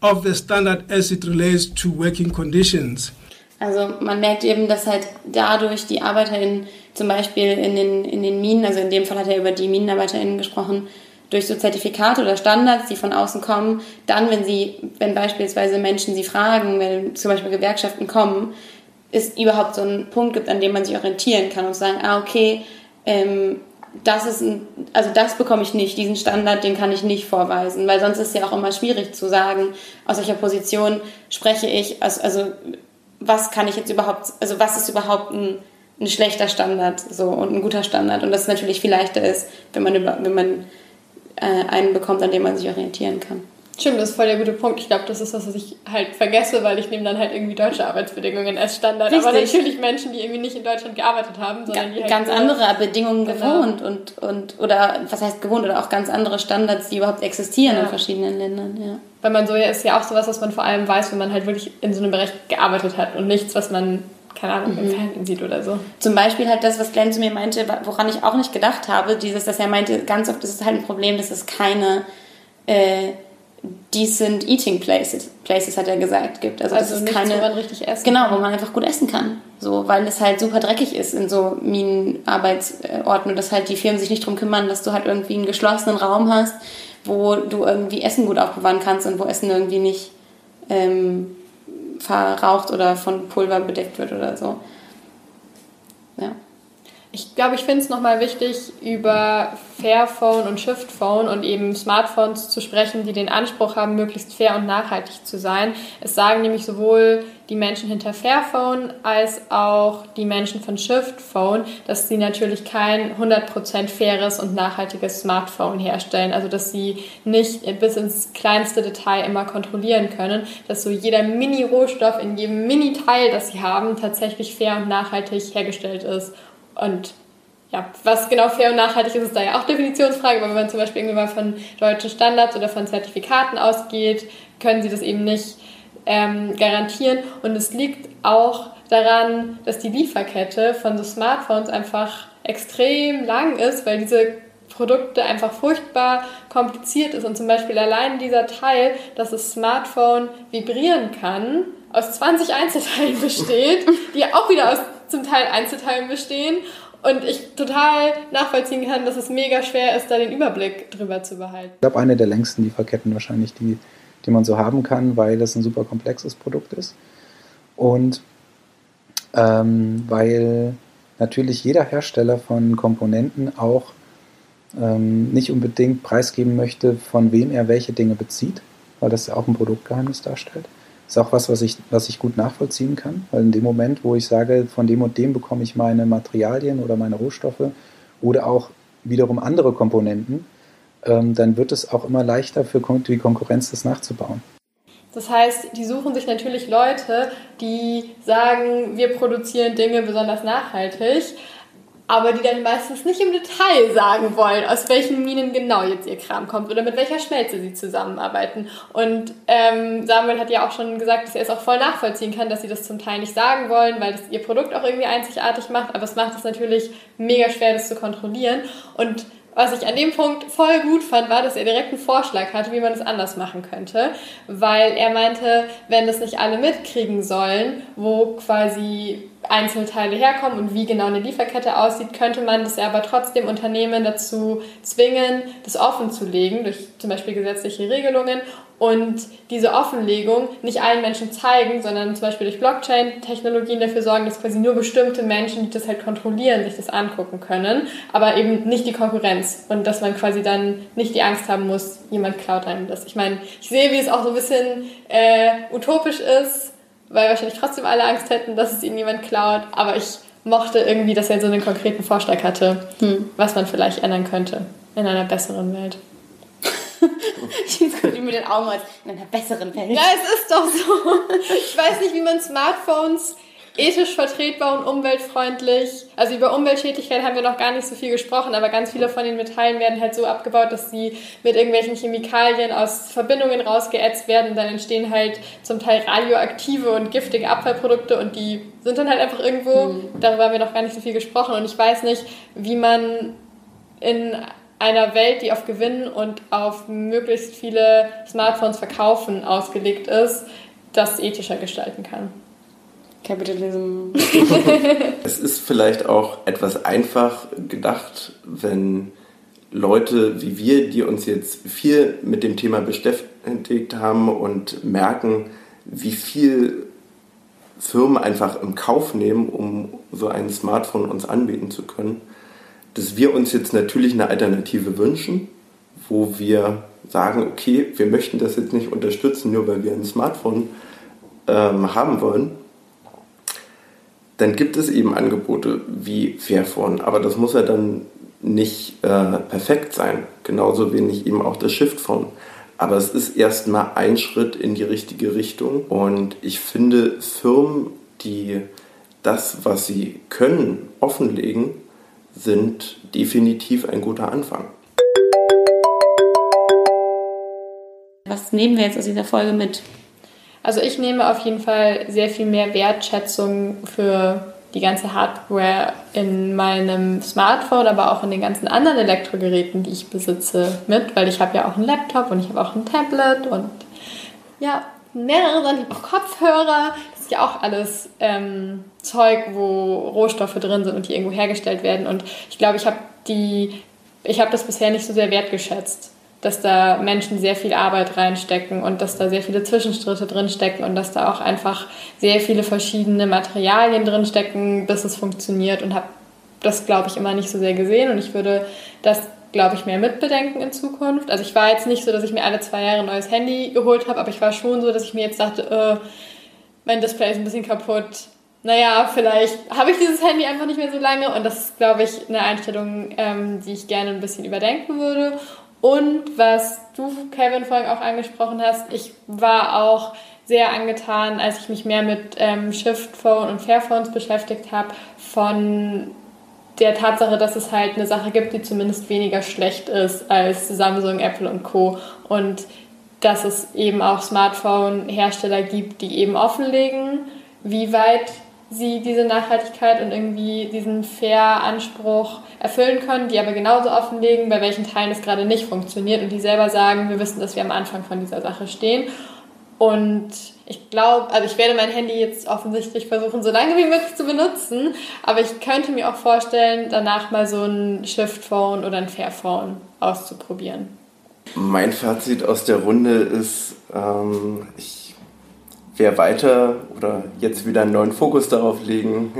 Speaker 13: of the standard as it relates to working conditions.
Speaker 1: Also man merkt eben, dass halt dadurch die ArbeiterInnen zum Beispiel in den, in den Minen, also in dem Fall hat er über die MinenarbeiterInnen gesprochen, durch so Zertifikate oder Standards, die von außen kommen, dann, wenn sie, wenn beispielsweise Menschen sie fragen, wenn zum Beispiel Gewerkschaften kommen, es überhaupt so einen Punkt gibt, an dem man sich orientieren kann und sagen, ah, okay, ähm, das ist ein, also das bekomme ich nicht, diesen Standard, den kann ich nicht vorweisen, weil sonst ist ja auch immer schwierig zu sagen, aus welcher Position spreche ich, also, also was kann ich jetzt überhaupt, also was ist überhaupt ein, ein schlechter Standard so und ein guter Standard und das natürlich viel leichter ist, wenn man, über, wenn man äh, einen bekommt, an dem man sich orientieren kann.
Speaker 2: Stimmt, das ist voll der gute Punkt. Ich glaube, das ist das, was ich halt vergesse, weil ich nehme dann halt irgendwie deutsche Arbeitsbedingungen als Standard. Richtig. Aber natürlich Menschen, die irgendwie nicht in Deutschland gearbeitet haben, sondern die halt
Speaker 1: ganz andere Bedingungen genau. gewohnt und, und oder was heißt gewohnt oder auch ganz andere Standards, die überhaupt existieren ja. in verschiedenen Ländern. Ja.
Speaker 2: Weil man so ja ist ja auch sowas, was man vor allem weiß, wenn man halt wirklich in so einem Bereich gearbeitet hat und nichts, was man keine Ahnung, mhm. im Fernsehen sieht oder so.
Speaker 1: Zum Beispiel halt das, was Glenn zu mir meinte, woran ich auch nicht gedacht habe, dieses, dass er meinte, ganz oft ist es halt ein Problem, dass es keine äh, decent eating places, places hat er gesagt, gibt. Also, also das ist keine, wo man richtig essen Genau, wo man einfach gut essen kann. So, weil es halt super dreckig ist in so Minenarbeitsorten und dass halt die Firmen sich nicht darum kümmern, dass du halt irgendwie einen geschlossenen Raum hast, wo du irgendwie Essen gut aufbewahren kannst und wo Essen irgendwie nicht ähm, verraucht oder von Pulver bedeckt wird oder so. Ja.
Speaker 2: Ich glaube, ich finde es nochmal wichtig, über Fairphone und Shiftphone und eben Smartphones zu sprechen, die den Anspruch haben, möglichst fair und nachhaltig zu sein. Es sagen nämlich sowohl die Menschen hinter Fairphone als auch die Menschen von Shiftphone, dass sie natürlich kein 100% faires und nachhaltiges Smartphone herstellen. Also, dass sie nicht bis ins kleinste Detail immer kontrollieren können, dass so jeder Mini-Rohstoff in jedem Mini-Teil, das sie haben, tatsächlich fair und nachhaltig hergestellt ist und ja, was genau fair und nachhaltig ist, ist da ja auch Definitionsfrage, aber wenn man zum Beispiel irgendwie mal von deutschen Standards oder von Zertifikaten ausgeht, können sie das eben nicht ähm, garantieren. Und es liegt auch daran, dass die Lieferkette von so Smartphones einfach extrem lang ist, weil diese Produkte einfach furchtbar kompliziert ist. Und zum Beispiel allein dieser Teil, dass das Smartphone vibrieren kann, aus 20 Einzelteilen besteht, die auch wieder aus zum Teil Einzelteilen bestehen und ich total nachvollziehen kann, dass es mega schwer ist, da den Überblick drüber zu behalten.
Speaker 9: Ich glaube, eine der längsten Lieferketten wahrscheinlich, die, die man so haben kann, weil das ein super komplexes Produkt ist. Und ähm, weil natürlich jeder Hersteller von Komponenten auch ähm, nicht unbedingt preisgeben möchte, von wem er welche Dinge bezieht, weil das ja auch ein Produktgeheimnis darstellt ist auch was, was ich, was ich gut nachvollziehen kann, weil in dem Moment, wo ich sage, von dem und dem bekomme ich meine Materialien oder meine Rohstoffe oder auch wiederum andere Komponenten, ähm, dann wird es auch immer leichter für die Konkurrenz, das nachzubauen.
Speaker 2: Das heißt, die suchen sich natürlich Leute, die sagen, wir produzieren Dinge besonders nachhaltig, aber die dann meistens nicht im Detail sagen wollen, aus welchen Minen genau jetzt ihr Kram kommt oder mit welcher Schmelze sie zusammenarbeiten. Und ähm, Samuel hat ja auch schon gesagt, dass er es auch voll nachvollziehen kann, dass sie das zum Teil nicht sagen wollen, weil das ihr Produkt auch irgendwie einzigartig macht, aber es macht es natürlich mega schwer, das zu kontrollieren. Und was ich an dem Punkt voll gut fand, war, dass er direkt einen Vorschlag hatte, wie man das anders machen könnte. Weil er meinte, wenn das nicht alle mitkriegen sollen, wo quasi Einzelteile herkommen und wie genau eine Lieferkette aussieht, könnte man das aber trotzdem Unternehmen dazu zwingen, das offen zu legen, durch zum Beispiel gesetzliche Regelungen und diese Offenlegung nicht allen Menschen zeigen, sondern zum Beispiel durch Blockchain-Technologien dafür sorgen, dass quasi nur bestimmte Menschen, die das halt kontrollieren, sich das angucken können, aber eben nicht die Konkurrenz und dass man quasi dann nicht die Angst haben muss, jemand klaut einem das. Ich meine, ich sehe, wie es auch so ein bisschen äh, utopisch ist, weil wahrscheinlich trotzdem alle Angst hätten, dass es ihnen jemand klaut, aber ich mochte irgendwie, dass er so einen konkreten Vorschlag hatte, hm. was man vielleicht ändern könnte in einer besseren Welt.
Speaker 1: ich finde es gut mit den Augen als in einer besseren Welt.
Speaker 2: Ja, es ist doch so. Ich weiß nicht, wie man Smartphones ethisch vertretbar und umweltfreundlich. Also über Umweltschädlichkeit haben wir noch gar nicht so viel gesprochen, aber ganz viele von den Metallen werden halt so abgebaut, dass sie mit irgendwelchen Chemikalien aus Verbindungen rausgeätzt werden. Dann entstehen halt zum Teil radioaktive und giftige Abfallprodukte und die sind dann halt einfach irgendwo. Mhm. Darüber haben wir noch gar nicht so viel gesprochen und ich weiß nicht, wie man in einer Welt, die auf Gewinn und auf möglichst viele Smartphones verkaufen ausgelegt ist, das ethischer gestalten kann.
Speaker 1: Capitalism.
Speaker 8: es ist vielleicht auch etwas einfach gedacht, wenn Leute wie wir, die uns jetzt viel mit dem Thema beschäftigt haben und merken, wie viel Firmen einfach im Kauf nehmen, um so ein Smartphone uns anbieten zu können, dass wir uns jetzt natürlich eine Alternative wünschen, wo wir sagen, okay, wir möchten das jetzt nicht unterstützen, nur weil wir ein Smartphone ähm, haben wollen, dann gibt es eben Angebote wie Fairphone, aber das muss ja dann nicht äh, perfekt sein, genauso wenig eben auch das Shiftphone. Aber es ist erstmal ein Schritt in die richtige Richtung. Und ich finde Firmen, die das, was sie können, offenlegen, sind definitiv ein guter Anfang.
Speaker 1: Was nehmen wir jetzt aus dieser Folge mit?
Speaker 2: Also ich nehme auf jeden Fall sehr viel mehr Wertschätzung für die ganze Hardware in meinem Smartphone, aber auch in den ganzen anderen Elektrogeräten, die ich besitze, mit, weil ich habe ja auch einen Laptop und ich habe auch ein Tablet und ja, mehrere Sachen, ich habe auch Kopfhörer. Das ist ja auch alles ähm, Zeug, wo Rohstoffe drin sind und die irgendwo hergestellt werden. Und ich glaube, ich habe die, ich habe das bisher nicht so sehr wertgeschätzt dass da Menschen sehr viel Arbeit reinstecken und dass da sehr viele Zwischenschritte drinstecken und dass da auch einfach sehr viele verschiedene Materialien drinstecken, bis es funktioniert und habe das, glaube ich, immer nicht so sehr gesehen und ich würde das, glaube ich, mehr mitbedenken in Zukunft. Also ich war jetzt nicht so, dass ich mir alle zwei Jahre ein neues Handy geholt habe, aber ich war schon so, dass ich mir jetzt dachte, äh, mein Display ist ein bisschen kaputt. Naja, vielleicht habe ich dieses Handy einfach nicht mehr so lange und das ist, glaube ich, eine Einstellung, ähm, die ich gerne ein bisschen überdenken würde. Und was du, Kevin, vorhin auch angesprochen hast, ich war auch sehr angetan, als ich mich mehr mit ähm, Shift Phone und Fairphones beschäftigt habe, von der Tatsache, dass es halt eine Sache gibt, die zumindest weniger schlecht ist als Samsung, Apple und Co. Und dass es eben auch Smartphone-Hersteller gibt, die eben offenlegen, wie weit sie diese Nachhaltigkeit und irgendwie diesen Fair-Anspruch erfüllen können, die aber genauso offenlegen, bei welchen Teilen es gerade nicht funktioniert und die selber sagen, wir wissen, dass wir am Anfang von dieser Sache stehen. Und ich glaube, also ich werde mein Handy jetzt offensichtlich versuchen, so lange wie möglich zu benutzen, aber ich könnte mir auch vorstellen, danach mal so ein Shift-Phone oder ein Fairphone auszuprobieren.
Speaker 8: Mein Fazit aus der Runde ist, ähm, ich wer weiter oder jetzt wieder einen neuen Fokus darauf legen,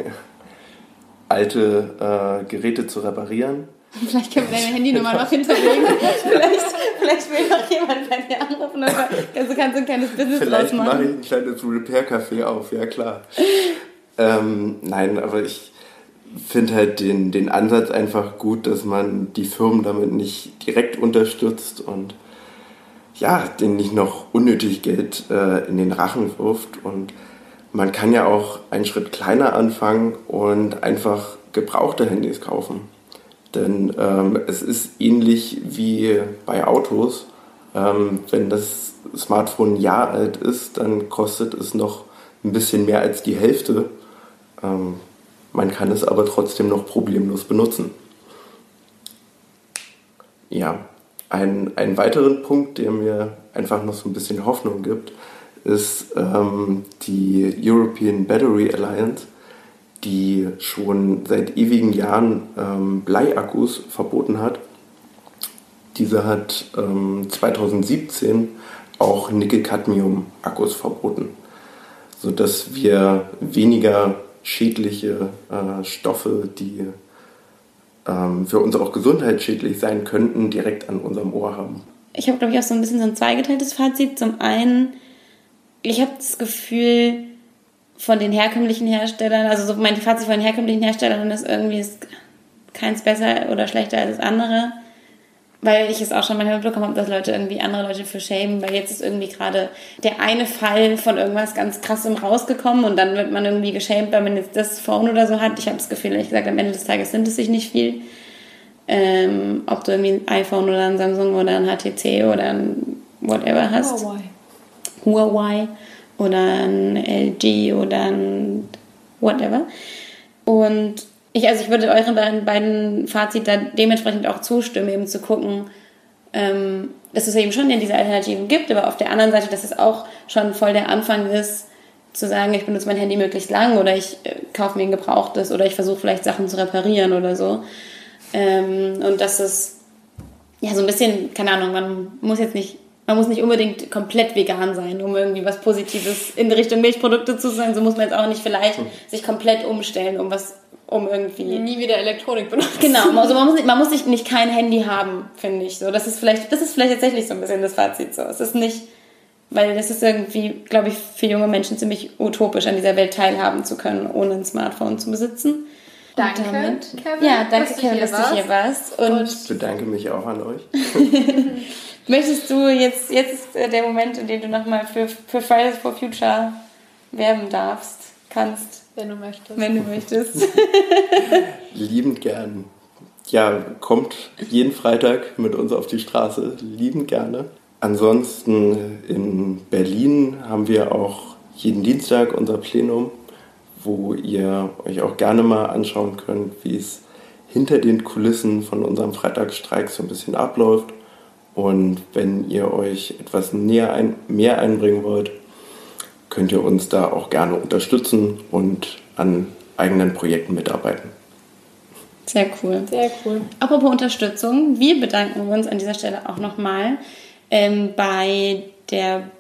Speaker 8: alte äh, Geräte zu reparieren.
Speaker 1: Vielleicht können wir deine Handynummer noch hinterlegen. vielleicht, vielleicht will noch jemand bei dir anrufen. Oder also kannst du ein kleines Business
Speaker 8: Vielleicht mache ich ein kleines Repair-Café auf, ja klar. Ähm, nein, aber ich finde halt den, den Ansatz einfach gut, dass man die Firmen damit nicht direkt unterstützt und ja, denen nicht noch unnötig Geld äh, in den Rachen wirft. Und man kann ja auch einen Schritt kleiner anfangen und einfach gebrauchte Handys kaufen. Denn ähm, es ist ähnlich wie bei Autos. Ähm, wenn das Smartphone ein Jahr alt ist, dann kostet es noch ein bisschen mehr als die Hälfte. Ähm, man kann es aber trotzdem noch problemlos benutzen. Ja, ein, einen weiteren Punkt, der mir einfach noch so ein bisschen Hoffnung gibt, ist ähm, die European Battery Alliance, die schon seit ewigen Jahren ähm, Bleiakkus verboten hat. Diese hat ähm, 2017 auch Nickel-Cadmium-Akkus verboten, sodass wir weniger schädliche äh, Stoffe, die für uns auch gesundheitsschädlich sein könnten, direkt an unserem Ohr haben.
Speaker 1: Ich habe, glaube ich, auch so ein bisschen so ein zweigeteiltes Fazit. Zum einen, ich habe das Gefühl, von den herkömmlichen Herstellern, also so mein Fazit von den herkömmlichen Herstellern ist irgendwie ist keins besser oder schlechter als das andere weil ich es auch schon manchmal mitbekommen habe, dass Leute irgendwie andere Leute für schämen, weil jetzt ist irgendwie gerade der eine Fall von irgendwas ganz krassem rausgekommen und dann wird man irgendwie geschämt, weil man jetzt das Phone oder so hat. Ich habe das Gefühl, ehrlich gesagt, am Ende des Tages sind es sich nicht viel. Ähm, ob du irgendwie ein iPhone oder ein Samsung oder ein HTC oder ein whatever hast. Huawei. Huawei oder ein LG oder ein whatever. Und ich, also ich würde euren beiden, Fazit da dementsprechend auch zustimmen, eben zu gucken, ähm, dass es eben schon ja diese Alternativen gibt, aber auf der anderen Seite, dass es auch schon voll der Anfang ist, zu sagen, ich benutze mein Handy möglichst lang oder ich äh, kaufe mir ein gebrauchtes oder ich versuche vielleicht Sachen zu reparieren oder so. Ähm, und dass es ja so ein bisschen, keine Ahnung, man muss jetzt nicht man muss nicht unbedingt komplett vegan sein, um irgendwie was Positives in Richtung Milchprodukte zu sein. So muss man jetzt auch nicht vielleicht sich komplett umstellen, um was, um irgendwie.
Speaker 2: Nie wieder Elektronik benutzen.
Speaker 1: Genau, also man muss, man muss nicht, nicht kein Handy haben, finde ich. So, das ist vielleicht, das ist vielleicht tatsächlich so ein bisschen das Fazit. So, es ist nicht, weil das ist irgendwie, glaube ich, für junge Menschen ziemlich utopisch, an dieser Welt teilhaben zu können, ohne ein Smartphone zu besitzen.
Speaker 2: Danke,
Speaker 1: damit,
Speaker 2: Kevin.
Speaker 1: Ja, danke,
Speaker 2: dass
Speaker 1: Kevin, dass du hier warst. Und
Speaker 8: Ich bedanke mich auch an euch.
Speaker 1: möchtest du jetzt, jetzt ist äh, der Moment, in dem du nochmal für, für Fridays for Future werben darfst, kannst,
Speaker 2: Wenn du möchtest.
Speaker 1: wenn du möchtest.
Speaker 8: Liebend gern. Ja, kommt jeden Freitag mit uns auf die Straße. Liebend gerne. Ansonsten in Berlin haben wir auch jeden Dienstag unser Plenum, wo ihr euch auch gerne mal anschauen könnt, wie es hinter den Kulissen von unserem Freitagsstreik so ein bisschen abläuft. Und wenn ihr euch etwas näher ein, mehr einbringen wollt, könnt ihr uns da auch gerne unterstützen und an eigenen Projekten mitarbeiten.
Speaker 1: Sehr cool.
Speaker 2: Sehr cool.
Speaker 1: Apropos Unterstützung, wir bedanken uns an dieser Stelle auch nochmal ähm, bei der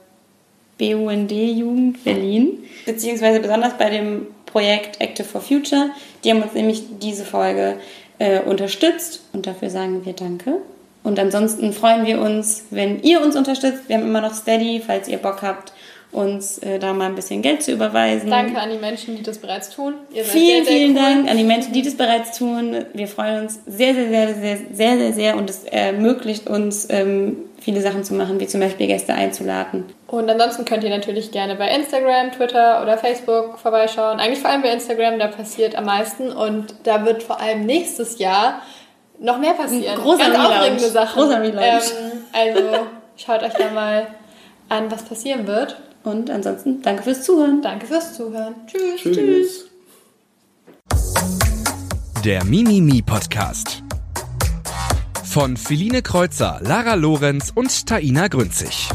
Speaker 1: BUND Jugend Berlin, beziehungsweise besonders bei dem Projekt Active for Future. Die haben uns nämlich diese Folge äh, unterstützt und dafür sagen wir Danke. Und ansonsten freuen wir uns, wenn ihr uns unterstützt. Wir haben immer noch Steady, falls ihr Bock habt, uns äh, da mal ein bisschen Geld zu überweisen.
Speaker 2: Danke an die Menschen, die das bereits tun. Ihr seid
Speaker 1: Vielen,
Speaker 2: sehr, sehr
Speaker 1: vielen
Speaker 2: cool.
Speaker 1: Dank an die Menschen, die das bereits tun. Wir freuen uns sehr, sehr, sehr, sehr, sehr, sehr, sehr und es ermöglicht uns, ähm, viele Sachen zu machen, wie zum Beispiel Gäste einzuladen.
Speaker 2: Und ansonsten könnt ihr natürlich gerne bei Instagram, Twitter oder Facebook vorbeischauen. Eigentlich vor allem bei Instagram, da passiert am meisten und da wird vor allem nächstes Jahr noch mehr passieren.
Speaker 1: Großer
Speaker 2: Ganz
Speaker 1: Relaunch.
Speaker 2: aufregende Sachen.
Speaker 1: Großer Relaunch.
Speaker 2: Ähm, also schaut euch da mal an, was passieren wird.
Speaker 1: Und ansonsten danke fürs Zuhören.
Speaker 2: Danke fürs Zuhören. Tschüss.
Speaker 8: Tschüss.
Speaker 7: Der Mimimi Podcast. Von Philine Kreuzer, Lara Lorenz und Taina Grünzig.